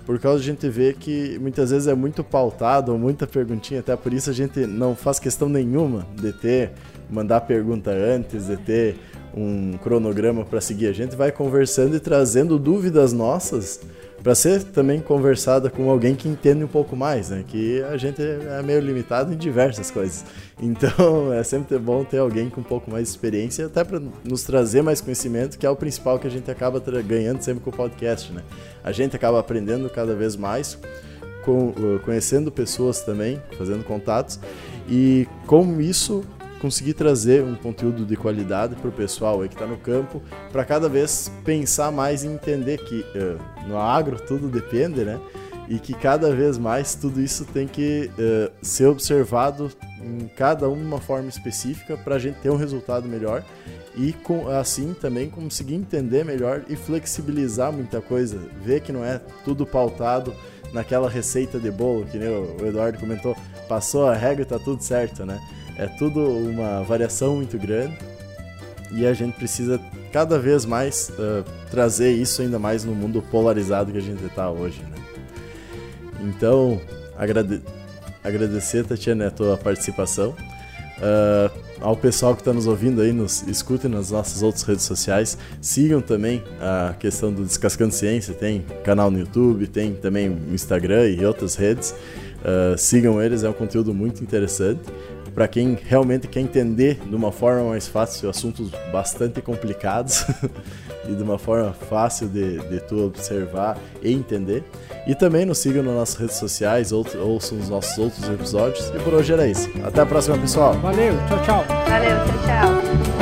Por causa a gente ver que muitas vezes é muito pautado, muita perguntinha, até por isso a gente não faz questão nenhuma de ter, mandar pergunta antes, de ter um cronograma para seguir. A gente vai conversando e trazendo dúvidas nossas para ser também conversada com alguém que entende um pouco mais, né? Que a gente é meio limitado em diversas coisas. Então é sempre bom ter alguém com um pouco mais de experiência, até para nos trazer mais conhecimento, que é o principal que a gente acaba ganhando sempre com o podcast, né? A gente acaba aprendendo cada vez mais, com, conhecendo pessoas também, fazendo contatos, e com isso conseguir trazer um conteúdo de qualidade para o pessoal aí que está no campo, para cada vez pensar mais e entender que uh, no agro tudo depende, né? E que cada vez mais tudo isso tem que uh, ser observado em cada uma forma específica para a gente ter um resultado melhor e com, assim também conseguir entender melhor e flexibilizar muita coisa, ver que não é tudo pautado naquela receita de bolo que o Eduardo comentou, passou a regra e tá tudo certo, né? É tudo uma variação muito grande e a gente precisa cada vez mais uh, trazer isso ainda mais no mundo polarizado que a gente está hoje. Né? Então, agrade agradecer, Tatiana, a tua participação. Uh, ao pessoal que está nos ouvindo aí, nos escutem nas nossas outras redes sociais. Sigam também a questão do Descascando Ciência, tem canal no YouTube, tem também Instagram e outras redes. Uh, sigam eles, é um conteúdo muito interessante para quem realmente quer entender de uma forma mais fácil assuntos bastante complicados e de uma forma fácil de, de tu observar e entender. E também nos sigam nas nossas redes sociais, ou, ouçam os nossos outros episódios. E por hoje era isso. Até a próxima, pessoal. Valeu, tchau, tchau. Valeu, tchau, tchau.